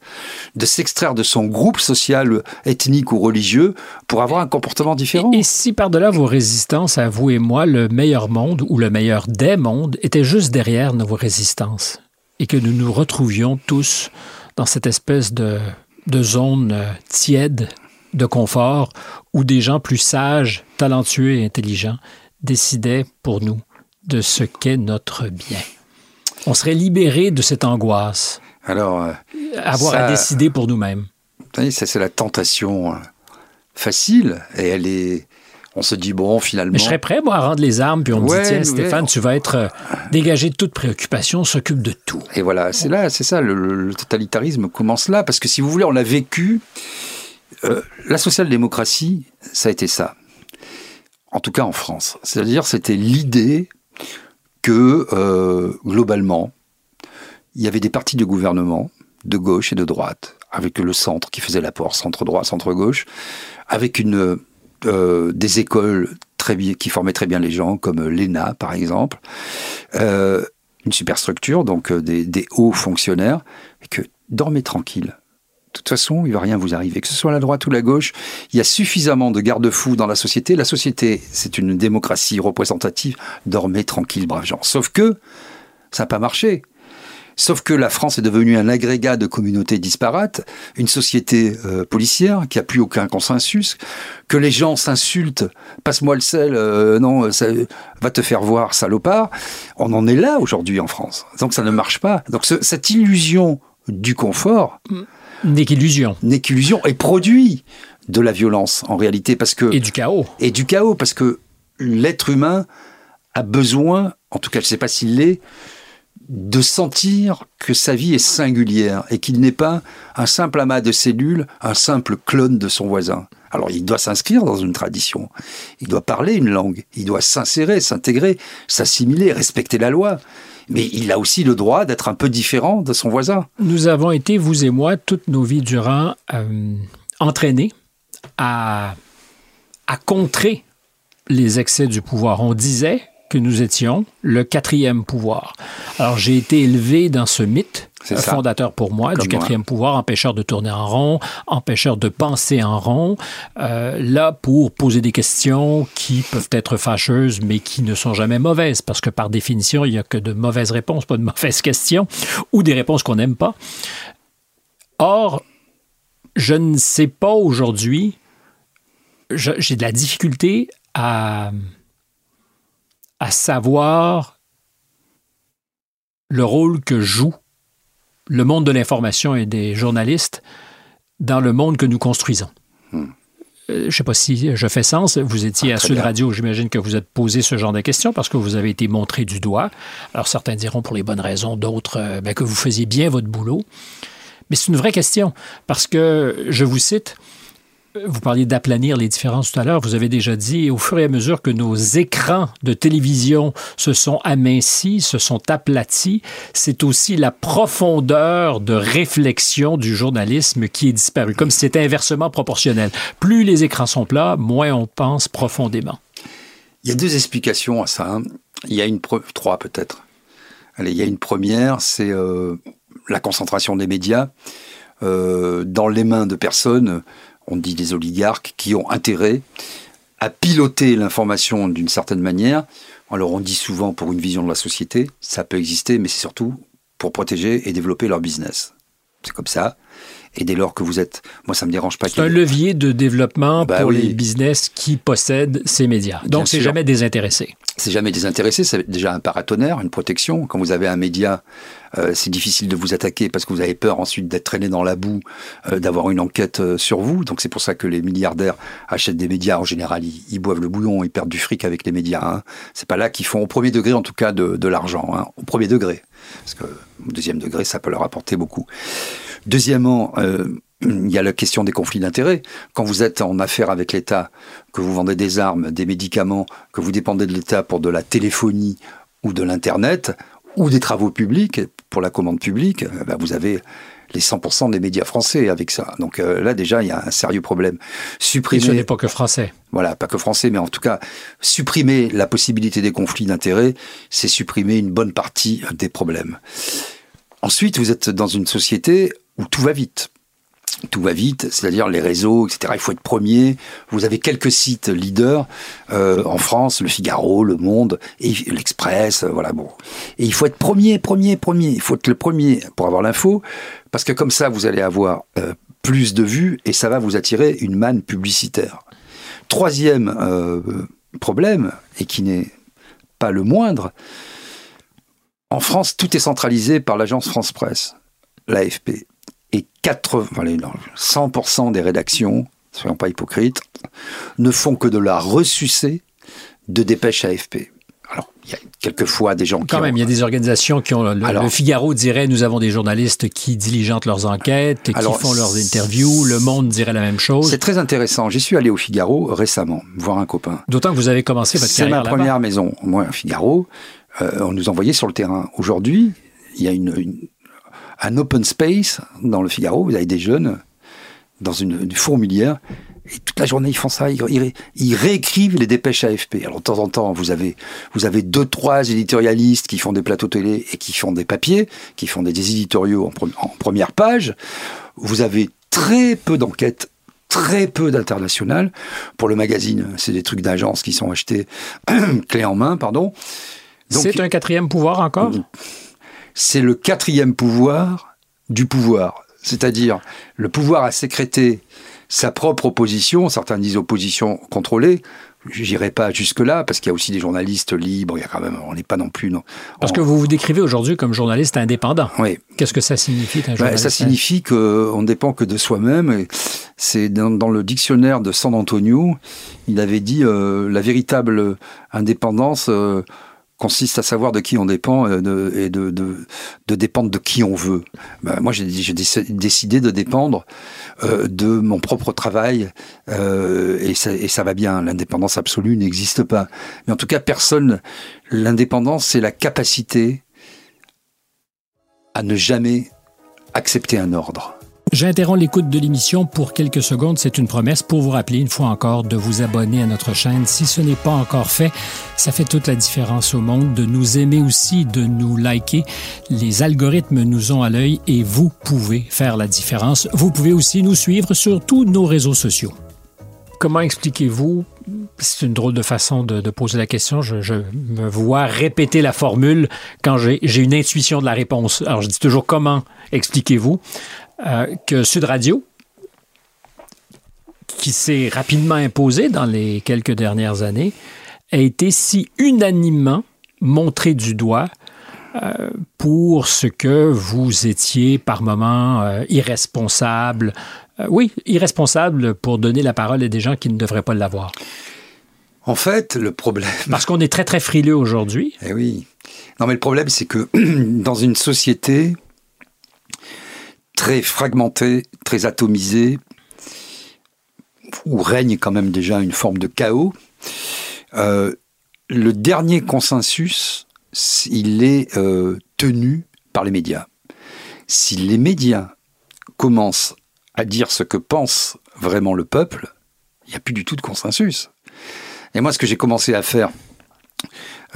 de s'extraire de son groupe social, ethnique ou religieux pour avoir un comportement différent. Et, si par-delà vos résistances à vous et moi, le meilleur monde ou le meilleur des mondes était juste derrière nos résistances? Et que nous nous retrouvions tous dans cette espèce de, de zone euh, tiède de confort où des gens plus sages, talentueux et intelligents décidaient pour nous de ce qu'est notre bien. On serait libéré de cette angoisse. Alors, euh, avoir à décider pour nous-mêmes. Ça, c'est la tentation euh, facile et elle est on se dit, bon, finalement. Mais je serais prêt, moi, à rendre les armes, puis on me dit, tiens, Stéphane, tu vas être euh, dégagé de toute préoccupation, s'occupe de tout. Et voilà, c'est là, c'est ça, le, totalitarisme commence là, parce que si vous voulez, on a vécu. Euh, la social-démocratie, ça a été ça. En tout cas en France. C'est-à-dire, c'était l'idée que, euh, globalement, il y avait des partis de gouvernement, de gauche et de droite, avec le centre qui faisait l'apport, centre-droit, centre-gauche, avec une euh, des écoles très bien, qui formaient très bien les gens, comme l'ENA par exemple, euh, une superstructure, donc euh, des, hauts fonctionnaires, et que dormez tranquille. De toute façon, il va rien vous arriver, que ce soit la droite ou la gauche. Il y a suffisamment de garde-fous dans la société. La société, c'est une démocratie représentative. Dormez tranquille, braves gens. Sauf que ça n'a pas marché. Sauf que la France est devenue un agrégat de communautés disparates, une société euh, policière qui a plus aucun consensus, que les gens s'insultent, passe-moi le sel, euh, non, ça va te faire voir, salopard. On en est là aujourd'hui en France. Donc ça ne marche pas. Donc cette illusion du confort n'est qu'illusion. N'est qu'illusion et produit de la violence en réalité parce que et du chaos. Et du chaos parce que l'être humain a besoin, en tout cas je ne sais pas s'il l'est, de sentir que sa vie est singulière et qu'il n'est pas un simple amas de cellules, un simple clone de son voisin. Alors il doit s'inscrire dans une tradition, il doit parler une langue, il doit s'insérer, s'intégrer, s'assimiler, respecter la loi. Mais il a aussi le droit d'être un peu différent de son voisin. Nous avons été, vous et moi, toutes nos vies durant, euh, entraînés à, à contrer les excès du pouvoir. On disait que nous étions le quatrième pouvoir. Alors j'ai été élevé dans ce mythe fondateur pour moi du quatrième pouvoir, empêcheur de tourner en rond, empêcheur de penser en rond, euh, là pour poser des questions qui peuvent être fâcheuses, mais qui ne sont jamais mauvaises, parce que par définition, il n'y a que de mauvaises réponses, pas de mauvaises questions, ou des réponses qu'on n'aime pas. Or, je ne sais pas aujourd'hui, j'ai de la difficulté à à savoir le rôle que joue le monde de l'information et des journalistes dans le monde que nous construisons. Hmm. Euh, je ne sais pas si je fais sens. Vous étiez ah, à Sud Radio, j'imagine que vous êtes posé ce genre de questions parce que vous avez été montré du doigt. Alors certains diront pour les bonnes raisons, d'autres euh, ben, que vous faisiez bien votre boulot. Mais c'est une vraie question parce que, je vous cite, vous parliez d'aplanir les différences tout à l'heure. Vous avez déjà dit, au fur et à mesure que nos écrans de télévision se sont amincis, se sont aplatis, c'est aussi la profondeur de réflexion du journalisme qui est disparue, comme si c'était inversement proportionnel. Plus les écrans sont plats, moins on pense profondément. Il y a deux explications à ça. Hein. Il y a une trois peut-être. Allez, il y a une première, c'est euh, la concentration des médias euh, dans les mains de personnes on dit des oligarques, qui ont intérêt à piloter l'information d'une certaine manière. Alors on dit souvent pour une vision de la société, ça peut exister, mais c'est surtout pour protéger et développer leur business. C'est comme ça. Et dès lors que vous êtes, moi ça me dérange pas. C'est un levier de développement bah pour les business qui possèdent ces médias. Donc c'est jamais désintéressé. C'est jamais désintéressé, c'est déjà un paratonnerre, une protection. Quand vous avez un média, euh, c'est difficile de vous attaquer parce que vous avez peur ensuite d'être traîné dans la boue, euh, d'avoir une enquête euh, sur vous. Donc c'est pour ça que les milliardaires achètent des médias. En général, ils, boivent le bouillon, ils perdent du fric avec les médias. Hein. C'est pas là qu'ils font au premier degré, en tout cas, de, de l'argent. Hein. Au premier degré, parce que au deuxième degré, ça peut leur apporter beaucoup. Deuxièmement, euh, il y a la question des conflits d'intérêts. Quand vous êtes en affaire avec l'État, que vous vendez des armes, des médicaments, que vous dépendez de l'État pour de la téléphonie ou de l'Internet, ou des travaux publics, pour la commande publique, euh, bah, vous avez les 100% des médias français avec ça. Donc euh, là, déjà, il y a un sérieux problème. Supprimer. Et ce n'est pas que français. Voilà, pas que français, mais en tout cas, supprimer la possibilité des conflits d'intérêts, c'est supprimer une bonne partie des problèmes. Ensuite, vous êtes dans une société où tout va vite. Tout va vite, c'est-à-dire les réseaux, etc. Il faut être premier. Vous avez quelques sites leaders euh, en France, Le Figaro, Le Monde, et l'Express, euh, voilà. Et il faut être premier, premier, premier. Il faut être le premier pour avoir l'info, parce que comme ça, vous allez avoir euh, plus de vues et ça va vous attirer une manne publicitaire. Troisième problème, et qui n'est pas le moindre, en France, tout est centralisé par l'agence France Presse, l'AFP et 80, 100% des rédactions, soyons pas hypocrites, ne font que de la ressucer de dépêches AFP. Alors, il y a quelquefois des gens qui. Quand même, il y a des organisations qui ont. Le, Figaro dirait nous avons des journalistes qui diligentent leurs enquêtes, qui font leurs interviews. Le Monde dirait la même chose. C'est très intéressant. J'y suis allé au Figaro récemment, voir un copain. D'autant que vous avez commencé votre carrière. C'est ma première maison. Moi, Figaro, euh, on nous envoyait sur le terrain. Aujourd'hui, il y a une, un open space dans le Figaro. Vous avez des jeunes dans une, fourmilière. Et toute la journée, ils font ça. Ils, réécrivent les dépêches AFP. Alors, de temps en temps, vous avez, vous avez deux, trois éditorialistes qui font des plateaux télé et qui font des papiers, qui font des, éditoriaux en, première page. Vous avez très peu d'enquêtes, très peu d'international. Pour le magazine, c'est des trucs d'agence qui sont achetés clé en main, pardon. C'est un quatrième pouvoir encore? C'est le quatrième pouvoir du pouvoir. C'est-à-dire, le pouvoir a sécrété sa propre opposition, certains disent opposition contrôlée, je n'irai pas jusque-là, parce qu'il y a aussi des journalistes libres, il y a quand même, on n'est pas non plus... Non, parce que vous vous décrivez aujourd'hui comme journaliste indépendant. Oui. Qu'est-ce que ça signifie, un ben, Ça signifie qu'on ne dépend que de soi-même. C'est dans, le dictionnaire de San Antonio, il avait dit euh, la véritable indépendance... Euh, consiste à savoir de qui on dépend euh, et de, de, dépendre de qui on veut. Ben, moi, j'ai décidé de dépendre euh, de mon propre travail euh, et, ça, et ça va bien. L'indépendance absolue n'existe pas. Mais en tout cas, personne. L'indépendance, c'est la capacité à ne jamais accepter un ordre. J'interromps l'écoute de l'émission pour quelques secondes. C'est une promesse pour vous rappeler une fois encore de vous abonner à notre chaîne. Si ce n'est pas encore fait, ça fait toute la différence au monde. De nous aimer aussi, de nous liker. Les algorithmes nous ont à l'œil et vous pouvez faire la différence. Vous pouvez aussi nous suivre sur tous nos réseaux sociaux. Comment expliquez-vous c'est une drôle de façon de, poser la question. Je, me vois répéter la formule quand j'ai une intuition de la réponse. Alors, je dis toujours comment expliquez-vous? Euh, que Sud Radio, qui s'est rapidement imposé dans les quelques dernières années, a été si unanimement montré du doigt euh, pour ce que vous étiez par moments euh, irresponsable. oui, irresponsable pour donner la parole à des gens qui ne devraient pas l'avoir. En fait, le problème. Parce qu'on est très, très frileux aujourd'hui. Eh oui. Non, mais le problème, c'est que dans une société très fragmenté, très atomisé, où règne quand même déjà une forme de chaos. Euh, le dernier consensus, il est euh, tenu par les médias. Si les médias commencent à dire ce que pense vraiment le peuple, il n'y a plus du tout de consensus. Et moi, ce que j'ai commencé à faire,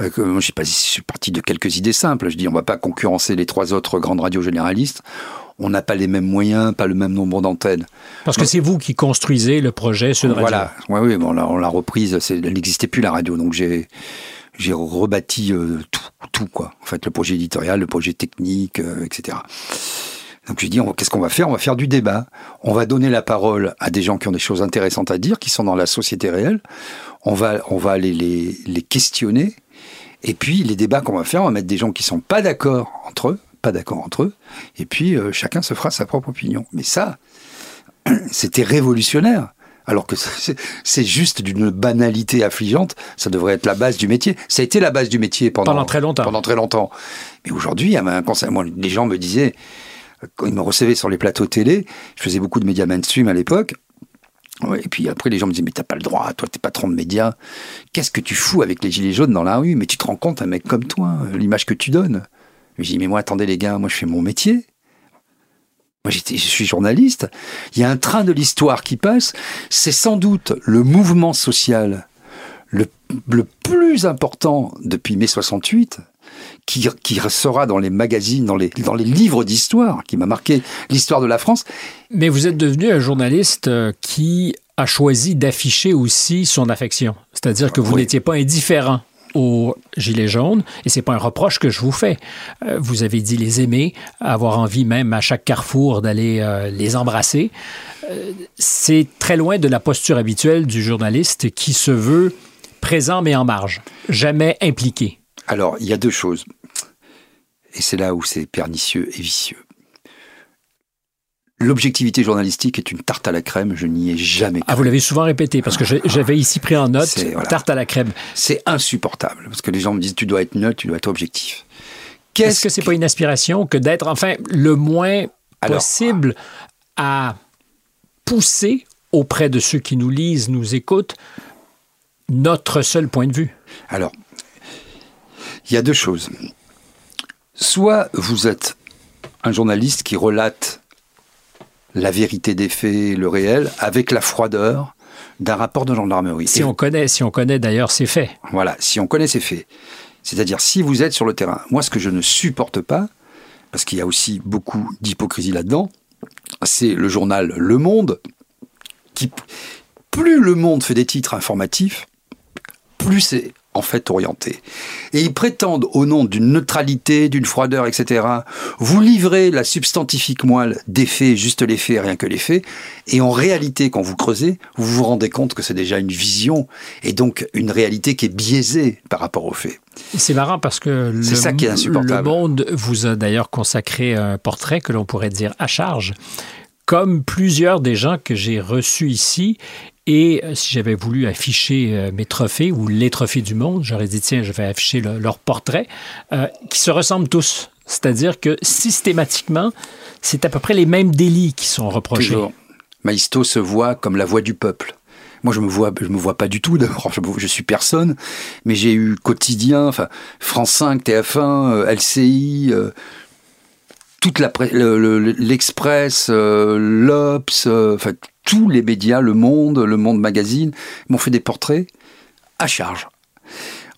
euh, je, pas, je suis parti de quelques idées simples. Je dis, on ne va pas concurrencer les trois autres grandes radios généralistes on n'a pas les mêmes moyens, pas le même nombre d'antennes. Parce que c'est vous qui construisez le projet Sud Radio. Voilà, oui, oui, bon, on l'a reprise, elle n'existait plus la radio, donc j'ai j'ai rebâti euh, tout, tout quoi. En fait, le projet éditorial, le projet technique, euh, etc. Donc j'ai dit, qu'est-ce qu'on va faire? On va faire du débat. On va donner la parole à des gens qui ont des choses intéressantes à dire, qui sont dans la société réelle. On va, on va aller les, les questionner. Et puis les débats qu'on va faire, on va mettre des gens qui sont pas d'accord entre eux, pas d'accord entre eux, et puis euh, chacun se fera sa propre opinion. Mais ça, c'était révolutionnaire. Alors que c'est juste d'une banalité affligeante, ça devrait être la base du métier. Ça a été la base du métier pendant, très longtemps. Pendant très longtemps. Mais aujourd'hui, il y avait un conseil. Moi, les gens me disaient, quand ils me recevaient sur les plateaux télé, je faisais beaucoup de médias mainstream à l'époque, et puis après, les gens me disaient, mais t'as pas le droit, toi, t'es patron de médias. Qu'est-ce que tu fous avec les gilets jaunes dans la rue? Mais tu te rends compte, un mec comme toi, l'image que tu donnes. Je dis, mais moi, attendez les gars, moi je fais mon métier. Moi, je suis journaliste. Il y a un train de l'histoire qui passe. C'est sans doute le mouvement social le, plus important depuis mai 68, qui, qui sera dans les magazines, dans les, dans les livres d'histoire, qui m'a marqué l'histoire de la France. Mais vous êtes devenu un journaliste euh, qui a choisi d'afficher aussi son affection. C'est-à-dire que vous n'étiez pas indifférent aux Gilets jaunes, et c'est pas un reproche que je vous fais. Euh, vous avez dit les aimer, avoir envie même à chaque carrefour d'aller euh, les embrasser. Euh, c'est très loin de la posture habituelle du journaliste qui se veut présent mais en marge, jamais impliqué. Alors, il y a deux choses, et c'est là où c'est pernicieux et vicieux. L'objectivité journalistique est une tarte à la crème, je n'y ai jamais cru. Ah, vous l'avez souvent répété, parce que j'avais ici pris en note tarte à la crème. C'est insupportable, parce que les gens me disent tu dois être neutre, tu dois être objectif. Est-ce que c'est pas une aspiration que d'être, enfin, le moins possible à pousser auprès de ceux qui nous lisent, nous écoutent, notre seul point de vue? Alors, il y a deux choses. Soit vous êtes un journaliste qui relate la vérité des faits, le réel, avec la froideur d'un rapport de gendarmerie. Si on connaît, si on connaît d'ailleurs ces faits. Voilà, si on connaît ces faits. C'est-à-dire si vous êtes sur le terrain. Moi, ce que je ne supporte pas, parce qu'il y a aussi beaucoup d'hypocrisie là-dedans, c'est le journal Le Monde, qui plus le Monde fait des titres informatifs, plus c'est en fait orientés. Et ils prétendent, au nom d'une neutralité, d'une froideur, etc., vous livrer la substantifique moelle des faits, juste les faits, rien que les faits. Et en réalité, quand vous creusez, vous vous rendez compte que c'est déjà une vision et donc une réalité qui est biaisée par rapport aux faits. C'est marrant parce que le, ça qui est insupportable. le Monde vous a d'ailleurs consacré un portrait que l'on pourrait dire à charge comme plusieurs des gens que j'ai reçus ici. Et euh, si j'avais voulu afficher euh, mes trophées ou les trophées du monde, j'aurais dit, tiens, je vais afficher leur portrait, euh, qui se ressemblent tous. C'est-à-dire que systématiquement, c'est à peu près les mêmes délits qui sont reprochés. Toujours. Maïsto se voit comme la voix du peuple. Moi, je me vois, je me vois pas du tout. D'abord, je, je, suis personne, mais j'ai eu quotidien, enfin France 5, TF1, LCI, toute l'Express, euh, l'Obs, euh, enfin tous les médias, Le Monde, Le Monde Magazine, m'ont fait des portraits à charge.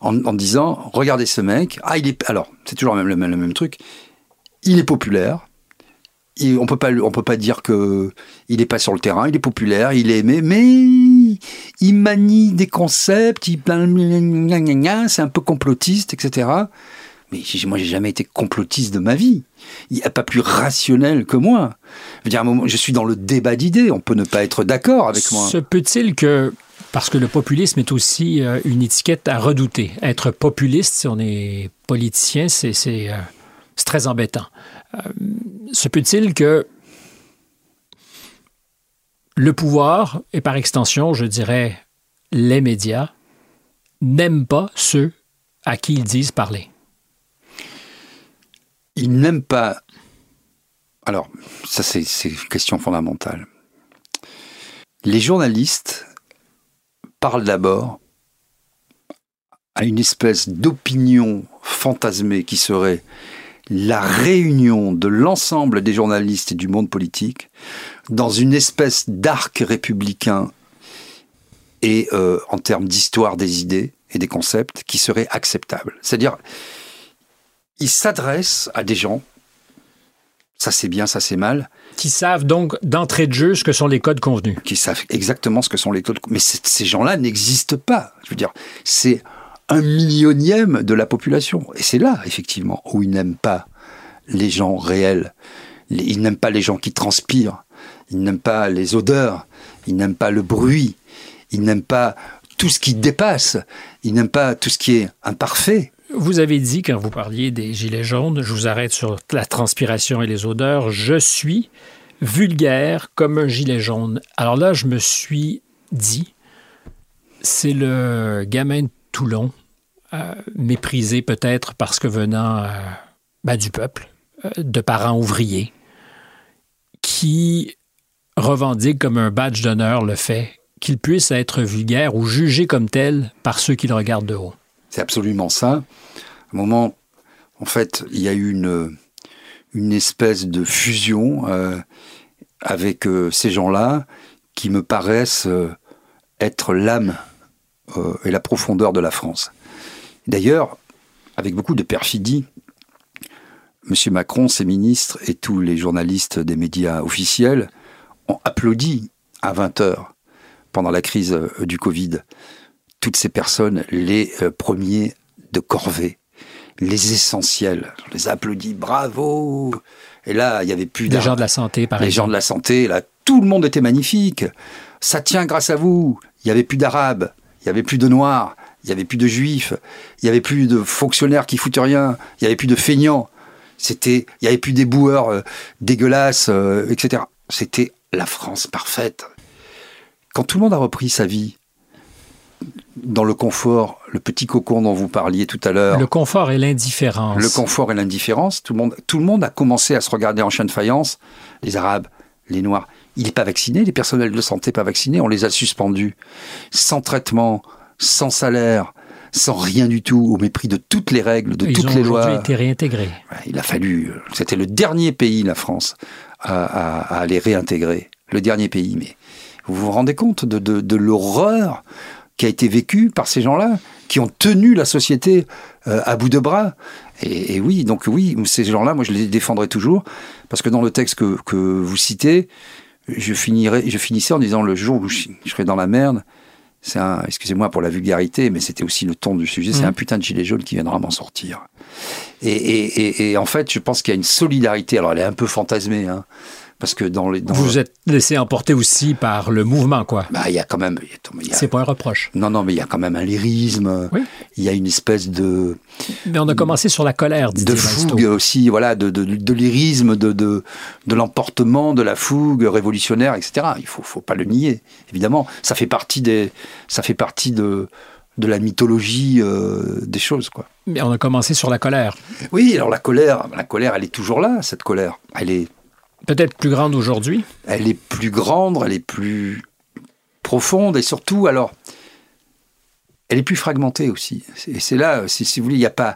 En, disant, regardez ce mec, ah il est, alors c'est toujours le même, le truc, il est populaire, on peut pas, on peut pas dire que il est pas sur le terrain, il est populaire, il est aimé, mais il manie des concepts, c'est un peu complotiste, etc. Mais moi, j'ai jamais été complotiste de ma vie. Il n'y a pas plus rationnel que moi. Je, veux dire, à un moment, je suis dans le débat d'idées. On peut ne pas être d'accord avec moi. Se peut-il que parce que le populisme est aussi euh, une étiquette à redouter. Être populiste, si on est politicien, c'est euh, très embêtant. Euh, se peut-il que le pouvoir, et par extension, je dirais les médias, n'aiment pas ceux à qui ils disent parler? Ils n'aiment pas. Alors, ça, c'est une question fondamentale. Les journalistes parlent d'abord à une espèce d'opinion fantasmée qui serait la réunion de l'ensemble des journalistes et du monde politique dans une espèce d'arc républicain et euh, en termes d'histoire des idées et des concepts qui serait acceptable. C'est-à-dire, il s'adresse à des gens, ça c'est bien, ça c'est mal. Qui savent donc d'entrée de jeu ce que sont les codes convenus. Qui savent exactement ce que sont les codes Mais ces gens-là n'existent pas. Je veux dire, c'est un millionième de la population. Et c'est là, effectivement, où ils n'aiment pas les gens réels. Ils n'aiment pas les gens qui transpirent. Ils n'aiment pas les odeurs. Ils n'aiment pas le bruit. Ils n'aiment pas tout ce qui dépasse. Ils n'aiment pas tout ce qui est imparfait. Vous avez dit, quand vous parliez des gilets jaunes, je vous arrête sur la transpiration et les odeurs, je suis vulgaire comme un gilet jaune. Alors là, je me suis dit, c'est le gamin de Toulon, euh, méprisé peut-être parce que venant euh, ben, du peuple, euh, de parents ouvriers, qui revendique comme un badge d'honneur le fait qu'il puisse être vulgaire ou jugé comme tel par ceux qui le regardent de haut. C'est absolument ça. À un moment, en fait, il y a eu une, espèce de fusion euh, avec euh, ces gens-là qui me paraissent euh, être l'âme et la profondeur de la France. D'ailleurs, avec beaucoup de perfidie, M. Macron, ses ministres et tous les journalistes des médias officiels ont applaudi à 20 heures pendant la crise du Covid toutes ces personnes, les euh, premiers de corvée, les essentiels. On les applaudit, bravo Et là, il y avait plus Les gens de la santé, par Les gens de la santé, là, tout le monde était magnifique. Ça tient grâce à vous. Il y avait plus d'arabes, il y avait plus de noirs, il y avait plus de juifs, il y avait plus de fonctionnaires qui foutent rien, il y avait plus de feignants. C'était, il y avait plus des boueurs euh, dégueulasses, euh, etc. C'était la France parfaite. Quand tout le monde a repris sa vie, dans le confort, le petit cocon dont vous parliez tout à l'heure. Le confort et l'indifférence. Le confort et l'indifférence. Tout le monde, tout le monde a commencé à se regarder en chien de faïence. Les Arabes, les Noirs. Il n'est pas vacciné, les personnels de santé pas vaccinés, on les a suspendus. Sans traitement, sans salaire, sans rien du tout, au mépris de toutes les règles, de toutes les lois. Ils ont été réintégrés. Il a fallu. C'était le dernier pays, la France, à, à, les réintégrer. Le dernier pays. Mais vous vous rendez compte de, de, de l'horreur qui a été vécu par ces gens-là, qui ont tenu la société euh, à bout de bras. Et, oui, donc oui, ces gens-là, moi je les défendrai toujours, parce que dans le texte que, que vous citez, je, finirai, je finissais en disant le jour où je, serai dans la merde, c'est un, excusez-moi pour la vulgarité, mais c'était aussi le ton du sujet, c'est Mhm. un putain de gilet jaune qui viendra m'en sortir. Et, et, et, et en fait, je pense qu'il y a une solidarité. Alors, elle est un peu fantasmée, hein, parce que dans les, dans Vous êtes laissé emporter aussi par le mouvement, quoi. bah, il y a quand même, a- C'est pas un reproche. non, non, mais il y a quand même un lyrisme. Oui. Il y a une espèce de, Mais on a commencé sur la colère, de fougue aussi, voilà, de, de, de lyrisme, de, de, de l'emportement, de la fougue révolutionnaire, etc. Il faut, faut pas le nier, évidemment. Ça fait partie des, ça fait partie de, de la mythologie euh, des choses, quoi. Mais on a commencé sur la colère. Oui, alors la colère, la colère, elle est toujours là, cette colère. Elle est, Peut-être plus grande aujourd'hui? elle est plus grande, elle est plus profonde, et surtout, alors, elle est plus fragmentée aussi. Et c'est là, si, si vous voulez, il n'y a pas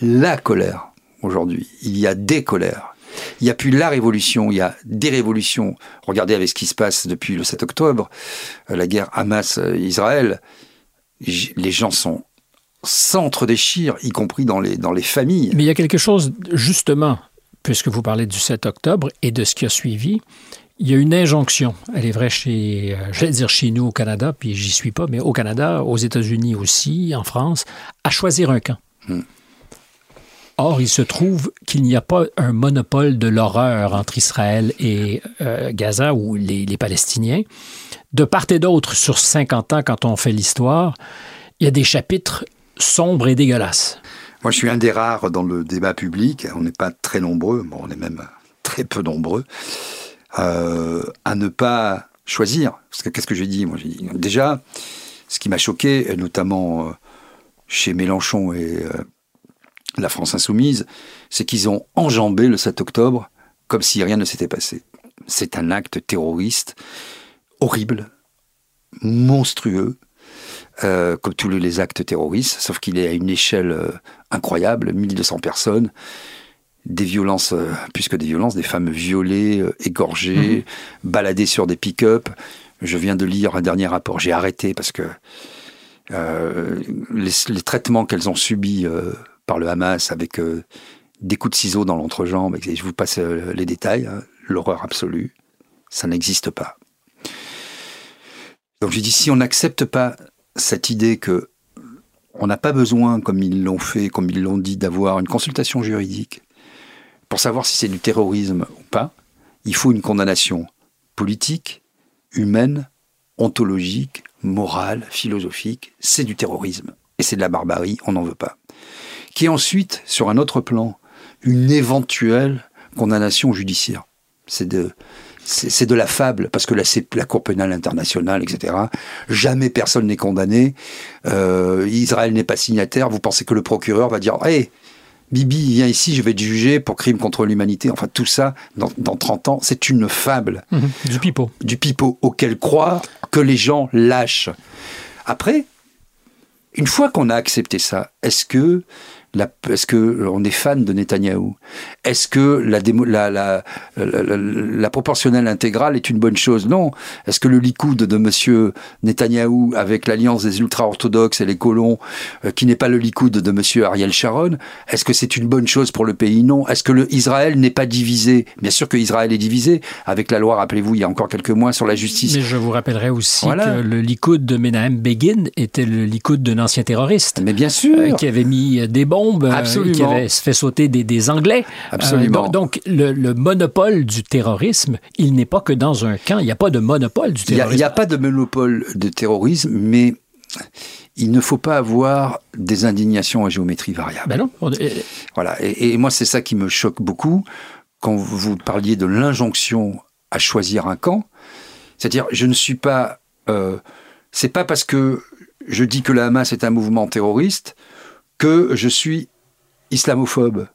la colère aujourd'hui, il y a des colères. Il n'y a plus la révolution, il y a des révolutions. Regardez avec ce qui se passe depuis le 7 octobre, euh, la guerre Hamas-Israël. Les gens sont s'entre-déchirent, y compris dans les, dans les familles. Mais il y a quelque chose, justement, puisque vous parlez du 7 octobre et de ce qui a suivi, il y a une injonction. Elle est vraie chez, euh, j'allais dire chez nous au Canada, puis j'y suis pas, mais au Canada, aux États-Unis aussi, en France, à choisir un camp. Hmm. Or, il se trouve qu'il n'y a pas un monopole de l'horreur entre Israël et euh, Gaza ou les, les Palestiniens. De part et d'autre, sur 50 ans, quand on fait l'histoire, il y a des chapitres sombres et dégueulasses. Moi, je suis un des rares dans le débat public, on n'est pas très nombreux, bon, on est même très peu nombreux, euh, à ne pas choisir. Qu'est-ce que j'ai dit Moi, dit déjà, ce qui m'a choqué, notamment euh, chez Mélenchon et euh, la France insoumise, c'est qu'ils ont enjambé le 7 octobre comme si rien ne s'était passé. C'est un acte terroriste horrible, monstrueux, euh, comme tous les actes terroristes, sauf qu'il est à une échelle euh, incroyable, 1200 personnes, des violences, euh, plus que des violences, des femmes violées, égorgées, baladées sur des pick-up. Je viens de lire un dernier rapport, j'ai arrêté parce que les, les traitements qu'elles ont subis par le Hamas avec des coups de ciseaux dans l'entrejambe, je vous passe les détails, hein, l'horreur absolue, ça n'existe pas. Donc j'ai dit, si on n'accepte pas cette idée que on n'a pas besoin, comme ils l'ont fait, comme ils l'ont dit, d'avoir une consultation juridique pour savoir si c'est du terrorisme ou pas, il faut une condamnation politique, humaine, ontologique, morale, philosophique. C'est du terrorisme. Et c'est de la barbarie, on n'en veut pas. Qui est ensuite, sur un autre plan, une éventuelle condamnation judiciaire. C'est de, c'est de la fable, parce que là, c'est la Cour pénale internationale, etc. Jamais personne n'est condamné. Euh, Israël n'est pas signataire. Vous pensez que le procureur va dire Hé, Bibi, viens ici, je vais te juger pour crime contre l'humanité. Enfin, tout ça, dans, dans 30 ans, c'est une fable Du pipeau. du pipeau auquel croire que les gens lâchent. Après, une fois qu'on a accepté ça, est-ce que est-ce que on est fan de Netanyahou? Est-ce que la, démo- la, la, la, la- la proportionnelle intégrale est une bonne chose? Non. Est-ce que le Likoud de Monsieur Netanyahou avec l'alliance des ultra-orthodoxes et les colons, euh, qui n'est pas le Likoud de Monsieur Ariel Sharon, est-ce que c'est une bonne chose pour le pays? Non. Est-ce que le Israël n'est pas divisé? Bien sûr que Israël est divisé avec la loi. Rappelez-vous, il y a encore quelques mois sur la justice. Mais je vous rappellerai aussi Voilà. que le Likoud de Menahem Begin était le Likoud d'un ancien terroriste. Mais bien sûr. euh, qui avait mis euh, des bombes, euh, Absolument. qui avait fait sauter des, des Anglais. Absolument. Euh, donc, donc, le, le monopole du terrorisme, il n'est pas que dans un camp. Il n'y a pas de monopole du Il n'y a, terrorisme. il y a pas de monopole de terrorisme, mais il ne faut pas avoir des indignations à géométrie variable. Ben non. On- Voilà. Et, et moi, c'est ça qui me choque beaucoup quand vous parliez de l'injonction à choisir un camp. C'est-à-dire, je ne suis pas. Euh, c'est pas parce que je dis que le Hamas est un mouvement terroriste que je suis islamophobe.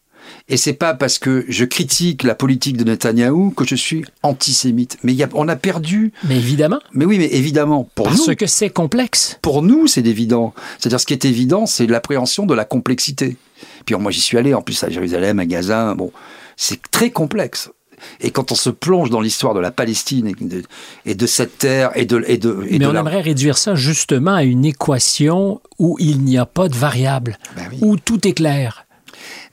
Et c'est pas parce que je critique la politique de Netanyahou que je suis antisémite. Mais y a, on a perdu. mais évidemment, Mais oui, mais évidemment, pour parce nous, que c'est complexe. pour nous, c'est évident. C'est-à-dire, ce qui est évident, c'est l'appréhension de la complexité. Puis moi, j'y suis allé, en plus, à Jérusalem, à Gaza. Bon, c'est très complexe. Et quand on se plonge dans l'histoire de la Palestine et de, et de cette terre et de et de et Mais de on la- aimerait réduire ça justement à une équation où il n'y a pas de variable, Ben oui. où tout est clair.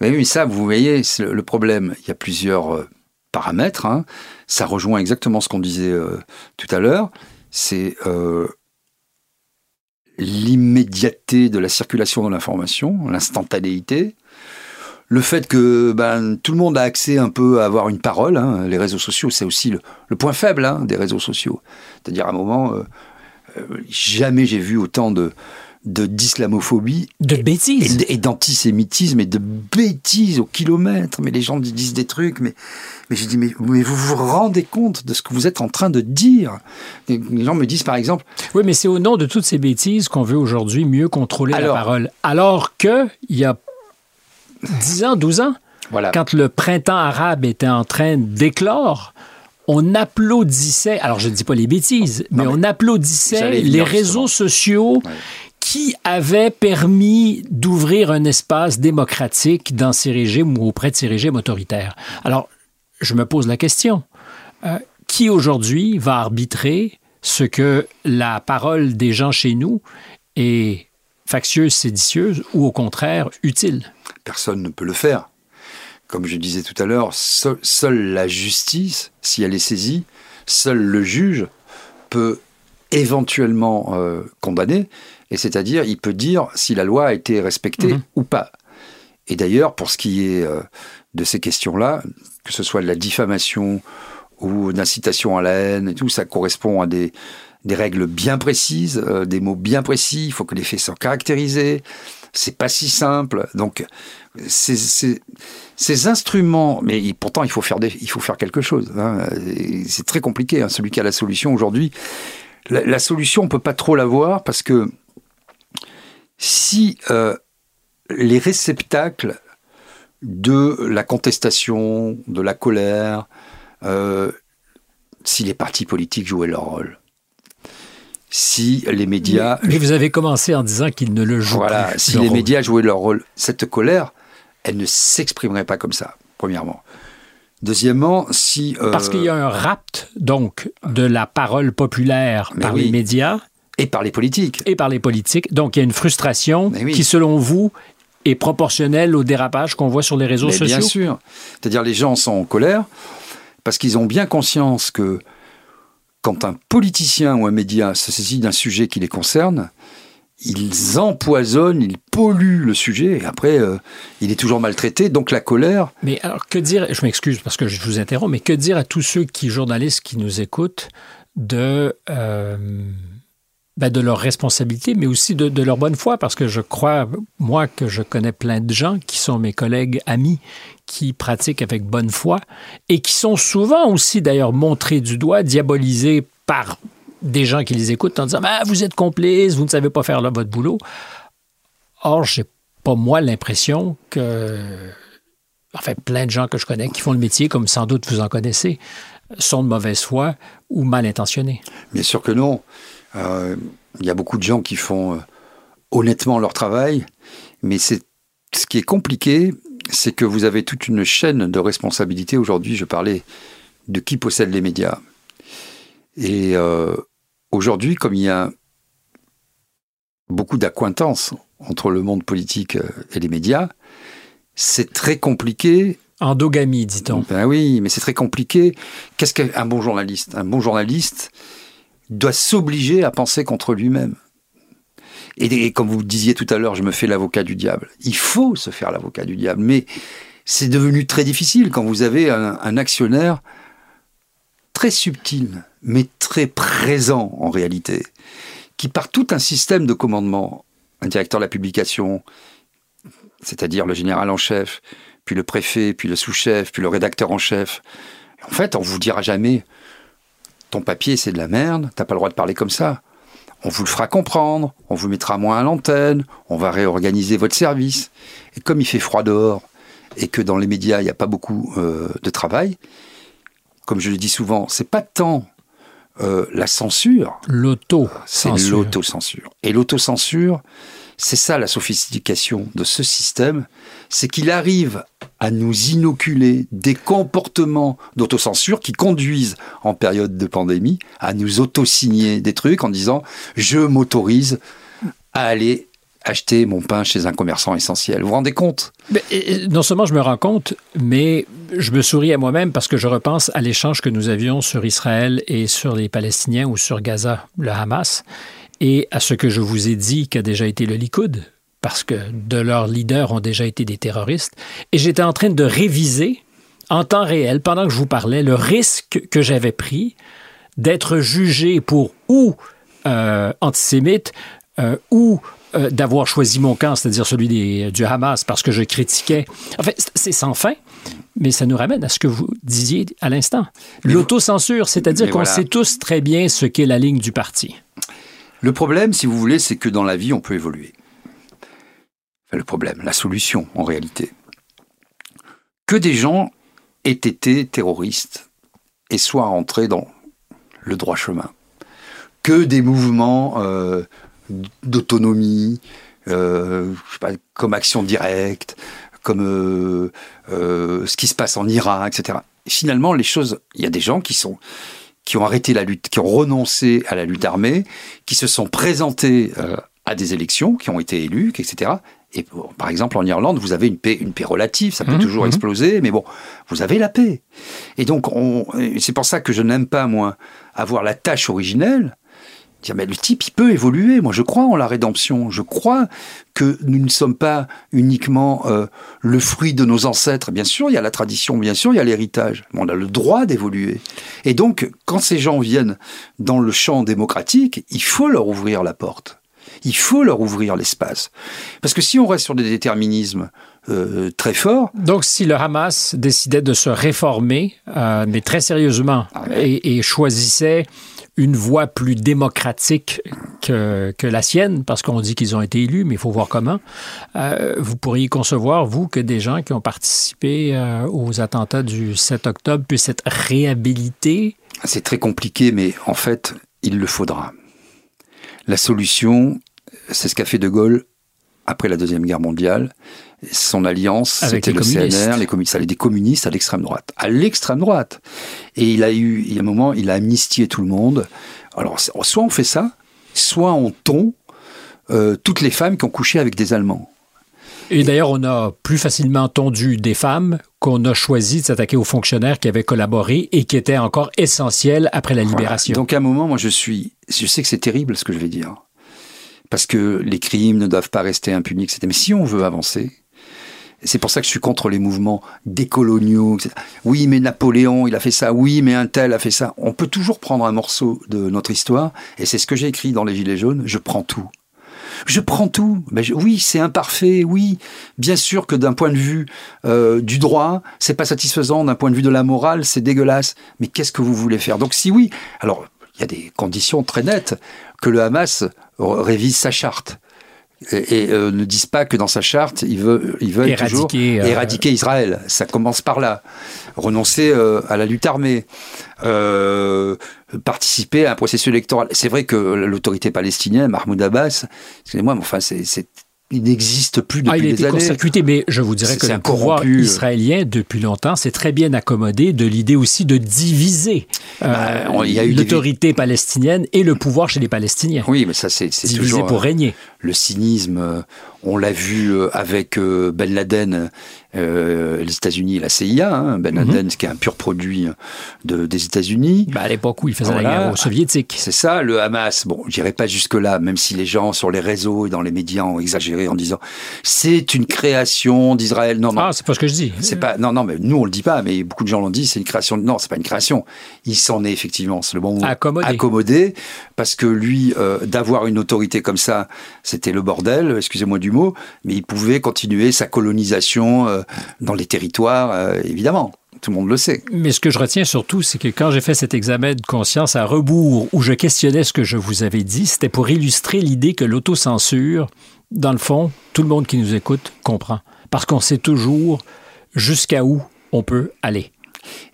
Mais oui, ça, vous voyez, le problème. Il y a plusieurs euh, paramètres. hein. Ça rejoint exactement ce qu'on disait euh, tout à l'heure. C'est euh, l'immédiateté de la circulation de l'information, l'instantanéité, le fait que ben, tout le monde a accès un peu à avoir une parole. Hein. Les réseaux sociaux, c'est aussi le, point faible hein, des réseaux sociaux. C'est-à-dire à un moment, euh, euh, jamais j'ai vu autant de, d'islamophobie. De bêtises. Et, d'antisémitisme et de bêtises au kilomètre. Mais les gens disent des trucs, mais, mais je dis, mais, vous vous rendez compte de ce que vous êtes en train de dire? Les gens me disent par exemple. Oui, mais c'est au nom de toutes ces bêtises qu'on veut aujourd'hui mieux contrôler la parole. Alors qu'il y a 10 ans, 12 ans, voilà. quand le printemps arabe était en train d'éclore, on applaudissait, alors je ne dis pas les bêtises, mais, on applaudissait les réseaux sociaux qui avaient permis d'ouvrir un espace démocratique dans ces régimes ou auprès de ces régimes autoritaires. Alors, je me pose la question. Euh, qui aujourd'hui va arbitrer ce que la parole des gens chez nous est factieuse, séditieuse ou au contraire utile? Personne ne peut le faire. Comme je disais tout à l'heure, seule la justice, si elle est saisie, seul le juge peut éventuellement euh, condamner, et c'est-à-dire il peut dire si la loi a été respectée mhm. ou pas. Et d'ailleurs, pour ce qui est euh, de ces questions-là, que ce soit de la diffamation ou d'incitation à la haine et tout, ça correspond à des, des règles bien précises, euh, des mots bien précis. Il faut que les faits soient caractérisés. C'est pas si simple. Donc, ces, instruments, mais pourtant il faut faire, il faut faire quelque chose. Hein. C'est très compliqué. Hein, celui qui a la solution aujourd'hui, la, solution on peut pas trop l'avoir parce que si euh, les réceptacles de la contestation, de la colère, euh, si les partis politiques jouaient leur rôle, si les médias... Mais vous avez commencé en disant qu'ils ne le jouent voilà, si les médias jouaient leur rôle, cette colère, elle ne s'exprimerait pas comme ça, premièrement. Deuxièmement, si... Euh, Parce qu'il y a un rapt, donc, de la parole populaire par les médias. Et par les politiques. Et par les politiques. Donc, il y a une frustration qui, selon vous, est proportionnelle au dérapage qu'on voit sur les réseaux sociaux. Bien sûr. C'est-à-dire, les gens sont en colère parce qu'ils ont bien conscience que quand un politicien ou un média se saisit d'un sujet qui les concerne, ils empoisonnent, ils polluent le sujet, et après, euh, il est toujours maltraité, donc la colère. Mais alors, que dire, je m'excuse parce que je vous interromps, mais que dire à tous ceux qui, journalistes qui nous écoutent, de, euh, ben de leur responsabilité, mais aussi de, leur bonne foi, parce que je crois, moi, que je connais plein de gens qui sont mes collègues amis, qui pratiquent avec bonne foi, et qui sont souvent aussi, d'ailleurs, montrés du doigt, diabolisés par des gens qui les écoutent en disant ah, Vous êtes complices, vous ne savez pas faire votre boulot. Or, j'ai pas moi l'impression que. Enfin, plein de gens que je connais qui font le métier, comme sans doute vous en connaissez, sont de mauvaise foi ou mal intentionnés. Bien sûr que non. Euh, il y a beaucoup de gens qui font euh, honnêtement leur travail, mais c'est ce qui est compliqué, c'est que vous avez toute une chaîne de responsabilité. Aujourd'hui, je parlais de qui possède les médias. Et euh, aujourd'hui, comme il y a beaucoup d'acquaintances entre le monde politique et les médias, c'est très compliqué. Endogamie, dit-on. Ben oui, mais c'est très compliqué. Qu'est-ce qu'un bon journaliste? Un bon journaliste doit s'obliger à penser contre lui-même. Et, comme vous disiez tout à l'heure, je me fais l'avocat du diable. Il faut se faire l'avocat du diable, mais c'est devenu très difficile quand vous avez un actionnaire très subtil, mais très présent en réalité, qui par tout un système de commandement, un directeur de la publication, c'est-à-dire le général en chef, puis le préfet, puis le sous-chef, puis le rédacteur en chef, en fait, on vous dira jamais ton papier c'est de la merde, t'as pas le droit de parler comme ça. On vous le fera comprendre, on vous mettra moins à l'antenne, on va réorganiser votre service. Et comme il fait froid dehors et que dans les médias il n'y a pas beaucoup euh, de travail, comme je le dis souvent, c'est pas tant euh, la censure. L'auto. C'est l'autocensure. Et l'autocensure, c'est ça la sophistication de ce système, c'est qu'il arrive à nous inoculer des comportements d'autocensure qui conduisent en période de pandémie à nous autosigner des trucs en disant je m'autorise à aller acheter mon pain chez un commerçant essentiel. Vous vous rendez compte? Non seulement je me rends compte, mais je me souris à moi-même parce que je repense à l'échange que nous avions sur Israël et sur les Palestiniens ou sur Gaza, le Hamas. et à ce que je vous ai dit qu'a déjà été le Likoud, parce que de leurs leaders ont déjà été des terroristes, et j'étais en train de réviser en temps réel, pendant que je vous parlais, le risque que j'avais pris d'être jugé pour ou euh, antisémite euh, ou euh, d'avoir choisi mon camp, c'est-à-dire celui des, du Hamas, parce que je critiquais. En fait, c'est sans fin, mais ça nous ramène à ce que vous disiez à l'instant. L'autocensure, c'est-à-dire qu'on sait tous très bien ce qu'est la ligne du parti. Le problème, si vous voulez, c'est que dans la vie, on peut évoluer. Le problème, la solution, en réalité. Que des gens aient été terroristes et soient rentrés dans le droit chemin. Que des mouvements euh, d'autonomie, euh, comme action directe, comme euh, euh, ce qui se passe en Irak, etc. finalement, les choses, il y a des gens qui sont qui ont arrêté la lutte, qui ont renoncé à la lutte armée, qui se sont présentés à des élections, qui ont été élus, etc. Et par exemple, en Irlande, vous avez une paix, une paix relative, ça peut mmh, toujours mmh. exploser, mais bon, vous avez la paix. Et donc, c'est pour ça que je n'aime pas, moi, avoir la tâche originelle, Dire, mais le type, il peut évoluer. Moi, je crois en la rédemption. Je crois que nous ne sommes pas uniquement euh, le fruit de nos ancêtres. Bien sûr, il y a la tradition, bien sûr, il y a l'héritage. Mais on a le droit d'évoluer. Et donc, quand ces gens viennent dans le champ démocratique, il faut leur ouvrir la porte. Il faut leur ouvrir l'espace. Parce que si on reste sur des déterminismes euh, très forts... Donc, si le Hamas décidait de se réformer, euh, mais très sérieusement, ah et, et choisissait une voix plus démocratique que, que la sienne, parce qu'on dit qu'ils ont été élus, mais il faut voir comment. Euh, vous pourriez concevoir, vous, que des gens qui ont participé euh, aux attentats du 7 octobre puissent être réhabilités? C'est très compliqué, mais en fait, il le faudra. La solution, c'est ce qu'a fait De Gaulle après la Deuxième Guerre mondiale. Son alliance, c'était le CNR, les communistes, des communistes à l'extrême droite. À l'extrême droite. Et il a eu, il y a un moment, il a amnistié tout le monde. Alors, soit on fait ça, soit on tond euh, toutes les femmes qui ont couché avec des Allemands. Et d'ailleurs, on a plus facilement tondu des femmes qu'on a choisi de s'attaquer aux fonctionnaires qui avaient collaboré et qui étaient encore essentiels après la libération. Donc à un moment, moi je suis, je sais que c'est terrible ce que je vais dire, parce que les crimes ne doivent pas rester impunis, etc. Mais si on veut avancer, c'est pour ça que je suis contre les mouvements décoloniaux. Etc. Oui, mais Napoléon, il a fait ça. Oui, mais un tel a fait ça. On peut toujours prendre un morceau de notre histoire, et c'est ce que j'ai écrit dans Les Gilets jaunes. Je prends tout. Je prends tout. Mais oui, c'est imparfait. Oui, bien sûr que d'un point de vue euh, du droit, c'est pas satisfaisant. D'un point de vue de la morale, c'est dégueulasse. Mais qu'est-ce que vous voulez faire? Donc si oui, alors il y a des conditions très nettes que le Hamas révise sa charte et, euh, ne disent pas que dans sa charte, il veut, veut toujours euh, éradiquer Israël. Ça commence par là. Renoncer euh, à la lutte armée, participer à un processus électoral. C'est vrai que l'autorité palestinienne, Mahmoud Abbas, excusez-moi, mais enfin, c'est il n'existe plus depuis ah, il a été années. mais je vous dirais que le pouvoir israélien, depuis longtemps, s'est très bien accommodé de l'idée aussi de diviser euh, bah, l'autorité palestinienne et le pouvoir chez les Palestiniens. Oui, mais ça, c'est toujours... pour régner. Le cynisme, euh, on l'a vu euh, avec Ben Laden euh, les États-Unis et la CIA, hein, Ben mhm. Laden, qui est un pur produit de, des États-Unis. Bah à l'époque où il faisait la guerre aux Soviétiques. C'est ça, le Hamas. Bon, j'irai pas jusque-là, même si les gens sur les réseaux et dans les médias ont exagéré en disant c'est une création d'Israël. Non, non. Ah, c'est pas ce que je dis. C'est pas. Non, non, mais nous on le dit pas, mais beaucoup de gens l'ont dit. C'est une création. Non, c'est pas une création. Il s'en est effectivement. C'est le bon mot. Accommodé. Accommodé, parce que lui, euh, d'avoir une autorité comme ça, c'était le bordel. Excusez-moi du mot, mais il pouvait continuer sa colonisation. Euh, dans les territoires, euh, évidemment. Tout le monde le sait. Mais ce que je retiens surtout, c'est que quand j'ai fait cet examen de conscience à rebours, où je questionnais ce que je vous avais dit, c'était pour illustrer l'idée que l'autocensure, dans le fond, tout le monde qui nous écoute comprend. Parce qu'on sait toujours jusqu'à où on peut aller.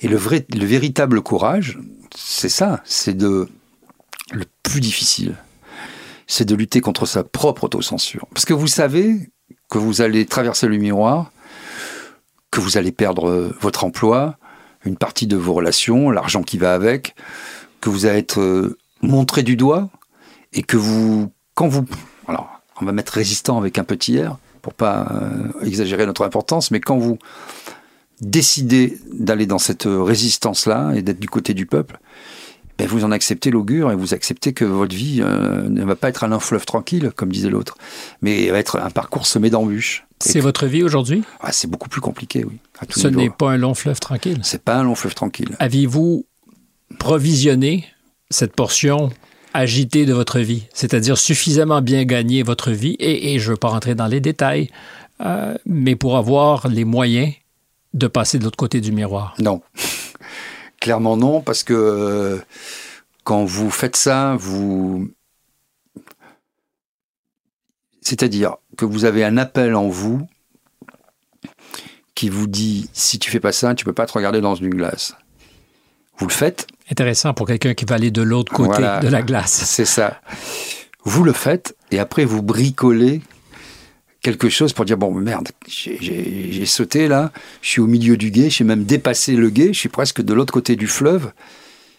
Et le, vrai, le véritable courage, c'est ça, c'est de le plus difficile, c'est de lutter contre sa propre autocensure. Parce que vous savez que vous allez traverser le miroir que vous allez perdre euh, votre emploi, une partie de vos relations, l'argent qui va avec, que vous allez être euh, montré du doigt et que vous, quand vous, on va mettre résistant avec un petit R pour pas euh, exagérer notre importance, mais quand vous décidez d'aller dans cette résistance-là et d'être du côté du peuple, ben vous en acceptez l'augure et vous acceptez que votre vie euh, ne va pas être un long fleuve tranquille, comme disait l'autre, mais va être un parcours semé d'embûches. C'est votre vie aujourd'hui? Ah, C'est beaucoup plus compliqué, oui. Ce n'est pas un long fleuve tranquille? C'est pas un long fleuve tranquille. Aviez-vous provisionné cette portion agitée de votre vie, c'est-à-dire suffisamment bien gagner votre vie, et, je ne veux pas rentrer dans les détails, euh, mais pour avoir les moyens de passer de l'autre côté du miroir Non. Clairement non, parce que euh, quand vous faites ça, vous... C'est-à-dire que vous avez un appel en vous qui vous dit si tu fais pas ça, tu peux pas te regarder dans une glace. Vous le faites. Intéressant pour quelqu'un qui va aller de l'autre côté de la glace. C'est ça. Vous le faites et après vous bricolez quelque chose pour dire bon merde j'ai sauté là je suis au milieu du guet j'ai même dépassé le guet je suis presque de l'autre côté du fleuve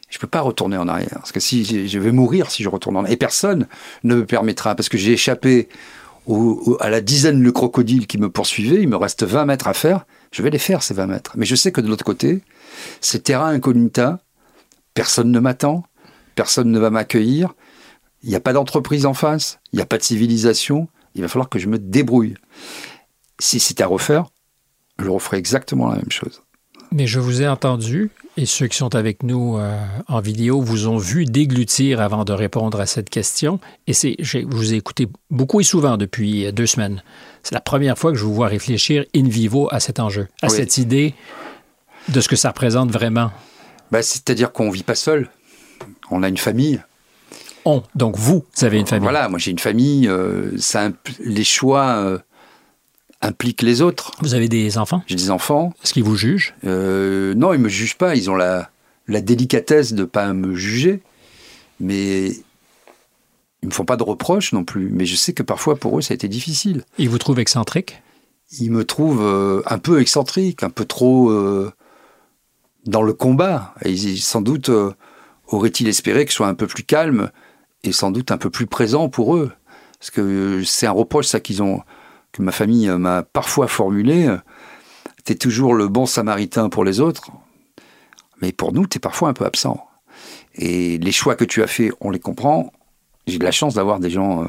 je peux pas retourner en arrière parce que si je vais mourir si je retourne en arrière et personne ne me permettra parce que j'ai échappé à la dizaine de crocodiles qui me poursuivaient il me reste 20 mètres à faire je vais les faire ces 20 mètres mais je sais que de l'autre côté c'est terrain incognita personne ne m'attend personne ne va m'accueillir il n'y a pas d'entreprise en face il n'y a pas de civilisation il va falloir que je me débrouille. Si c'était à refaire, je referais exactement la même chose. Mais je vous ai entendu, et ceux qui sont avec nous euh, en vidéo vous ont vu déglutir avant de répondre à cette question. Et c'est, je vous ai écouté beaucoup et souvent depuis deux semaines. C'est la première fois que je vous vois réfléchir in vivo à cet enjeu, à cette idée de ce que ça représente vraiment? Ben, c'est-à-dire qu'on ne vit pas seul. On a une famille. Donc vous, vous avez une famille. Voilà, moi j'ai une famille. Euh, ça les choix euh, impliquent les autres. Vous avez des enfants? J'ai des enfants. Est-ce qu'ils vous jugent? Euh, Non, ils me jugent pas. Ils ont la, la délicatesse de pas me juger, mais ils me font pas de reproches non plus. Mais je sais que parfois pour eux ça a été difficile. Ils vous trouvent excentrique? Ils me trouvent un peu excentrique, un peu trop dans le combat. Et sans doute auraient-ils espéré que je sois un peu plus calme et sans doute un peu plus présent pour eux. Parce que c'est un reproche, ça, qu'ils ont, que ma famille m'a parfois formulé. T'es toujours le bon samaritain pour les autres, mais pour nous, t'es parfois un peu absent. Et les choix que tu as faits, on les comprend. J'ai de la chance d'avoir des gens euh,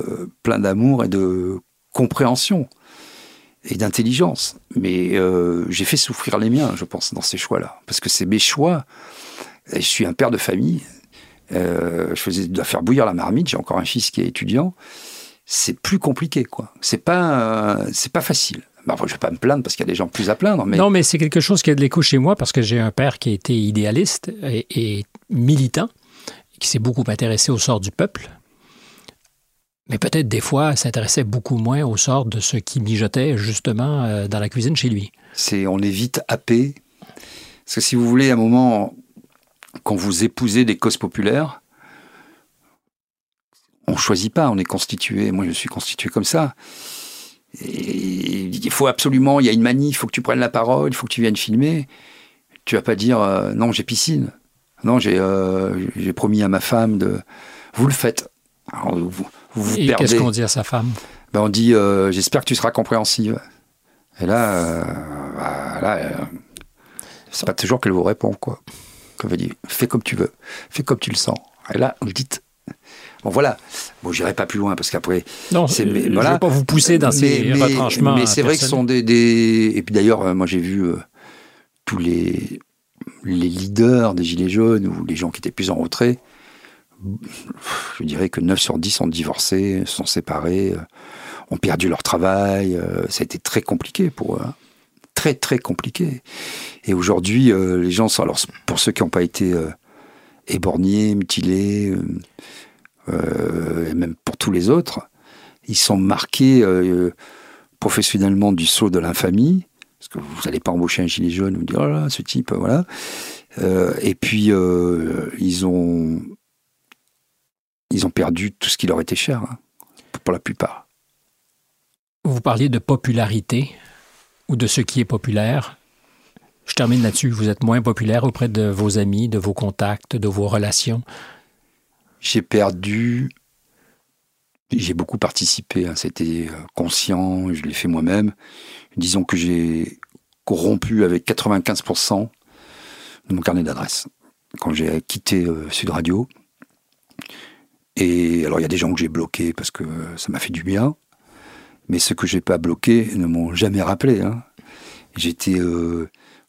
euh, pleins d'amour et de compréhension et d'intelligence. Mais euh, j'ai fait souffrir les miens, je pense, dans ces choix-là. Parce que c'est mes choix. je suis un père de famille. Euh, je faisais faire bouillir la marmite. J'ai encore un fils qui est étudiant. C'est plus compliqué, quoi. C'est pas, euh, pas facile. Bah, je vais pas me plaindre parce qu'il y a des gens plus à plaindre. Mais... Non, mais c'est quelque chose qui a de l'écho chez moi parce que j'ai un père qui a été idéaliste et, militant, qui s'est beaucoup intéressé au sort du peuple. Mais peut-être des fois s'intéressait beaucoup moins au sort de ceux qui mijotaient justement euh, dans la cuisine chez lui. C'est, on est vite happé. Parce que si vous voulez, à un moment, quand vous épousez des causes populaires, on choisit pas, on est constitué. Moi, je suis constitué comme ça. Il faut absolument, il y a une manie, il faut que tu prennes la parole, il faut que tu viennes filmer. Tu vas pas dire euh, non, j'ai piscine. Non, euh, j'ai promis à ma femme de. Vous le faites. vous, vous Et qu'est-ce qu'on dit à sa femme ben, On dit euh, j'espère que tu seras compréhensive. Et là, voilà, c'est pas toujours qu'elle vous répond, quoi veut dire fais comme tu veux, fais comme tu le sens. Et là, vous dites. Bon, voilà. Bon, j'irai pas plus loin parce qu'après. Non, je ne vais pas vous pousser dans ces retranchements. Mais c'est vrai que ce sont des. Et puis d'ailleurs, euh, moi, j'ai vu euh, tous les, les leaders des Gilets jaunes ou les gens qui étaient plus en retrait. Je dirais que 9 sur 10 ont divorcé, sont séparés, euh, ont perdu leur travail. Ça a été très compliqué pour eux. Hein très très compliqué. Et aujourd'hui, euh, les gens sont, alors pour ceux qui n'ont pas été euh, éborgnés, mutilés, euh, et même pour tous les autres, ils sont marqués professionnellement du saut de l'infamie, parce que vous n'allez pas embaucher un gilet jaune, vous dire, oh là, ce type, voilà. et puis, ils ont ils ont perdu tout ce qui leur était cher, hein, pour la plupart. Vous parliez de popularité ou de ce qui est populaire. Je termine là-dessus. Vous êtes moins populaire auprès de vos amis, de vos contacts, de vos relations. J'ai perdu. J'ai beaucoup participé. Hein. C'était euh, conscient. Je l'ai fait moi-même. Disons que j'ai corrompu avec 95% de mon carnet d'adresses. quand j'ai quitté Sud Radio. Et alors, il y a des gens que j'ai bloqués parce que ça m'a fait du bien. Mais ceux que j'ai pas bloqués ne m'ont jamais rappelé. Hein. J'étais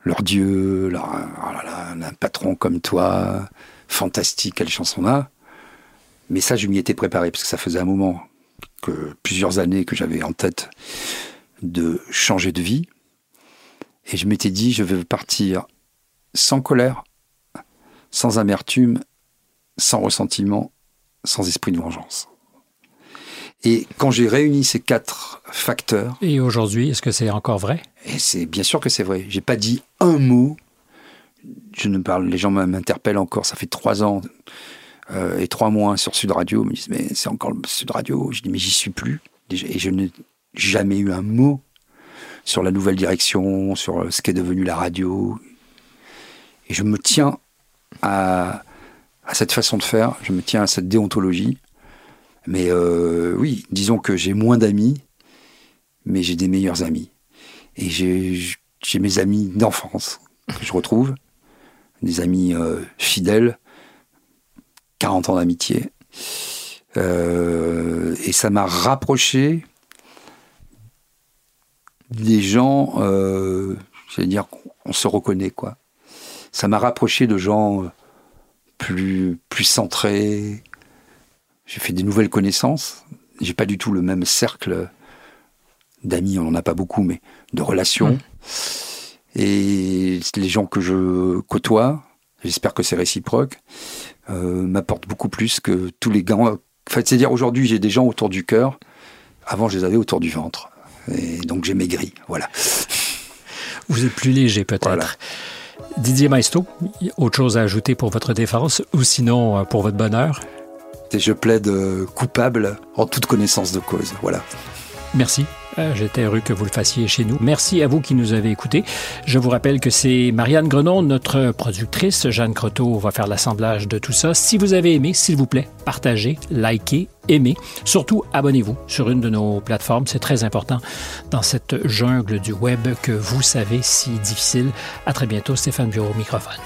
leur dieu, leur, oh un patron comme toi, fantastique, quelle chanson là. Mais ça, je m'y étais préparé parce que ça faisait un moment, que plusieurs années que j'avais en tête de changer de vie. Et je m'étais dit, je vais partir sans colère, sans amertume, sans ressentiment, sans esprit de vengeance. Et quand j'ai réuni ces quatre facteurs. Et aujourd'hui, est-ce que c'est encore vrai? Et c'est bien sûr que c'est vrai. J'ai pas dit un mot. Je ne parle. Les gens m'interpellent encore. Ça fait trois ans euh, et trois mois sur Sud Radio. Ils me disent mais c'est encore le Sud Radio. Je dis mais j'y suis plus. Et je n'ai jamais eu un mot sur la nouvelle direction, sur ce qu'est devenu la radio. Et je me tiens à, à cette façon de faire. Je me tiens à cette déontologie. Mais euh, oui, disons que j'ai moins d'amis, mais j'ai des meilleurs amis. Et j'ai mes amis d'enfance que je retrouve, des amis euh, fidèles, 40 ans d'amitié. Euh, et ça m'a rapproché des gens, j'allais dire qu'on se reconnaît, quoi. Ça m'a rapproché de gens plus, plus centrés, j'ai fait des nouvelles connaissances. J'ai pas du tout le même cercle d'amis, on n'en a pas beaucoup, mais de relations. Et les gens que je côtoie, j'espère que c'est réciproque, euh, m'apportent beaucoup plus que tous les gants. Enfin, c'est-à-dire aujourd'hui, j'ai des gens autour du cœur. Avant, je les avais autour du ventre. Et donc, j'ai maigri. Voilà. Vous êtes plus léger, peut-être. Didier Maestro, autre chose à ajouter pour votre défense ou sinon euh, pour votre bonheur? Et je plaide euh, coupable en toute connaissance de cause. Voilà. Merci. Euh, j'étais heureux que vous le fassiez chez nous. Merci à vous qui nous avez écoutés. Je vous rappelle que c'est Marianne Grenon, notre productrice. Jeanne Croteau va faire l'assemblage de tout ça. Si vous avez aimé, s'il vous plaît, partagez, likez, aimez. Surtout, abonnez-vous sur une de nos plateformes. C'est très important dans cette jungle du web que vous savez si difficile. À très bientôt. Stéphane Bureau, microphone.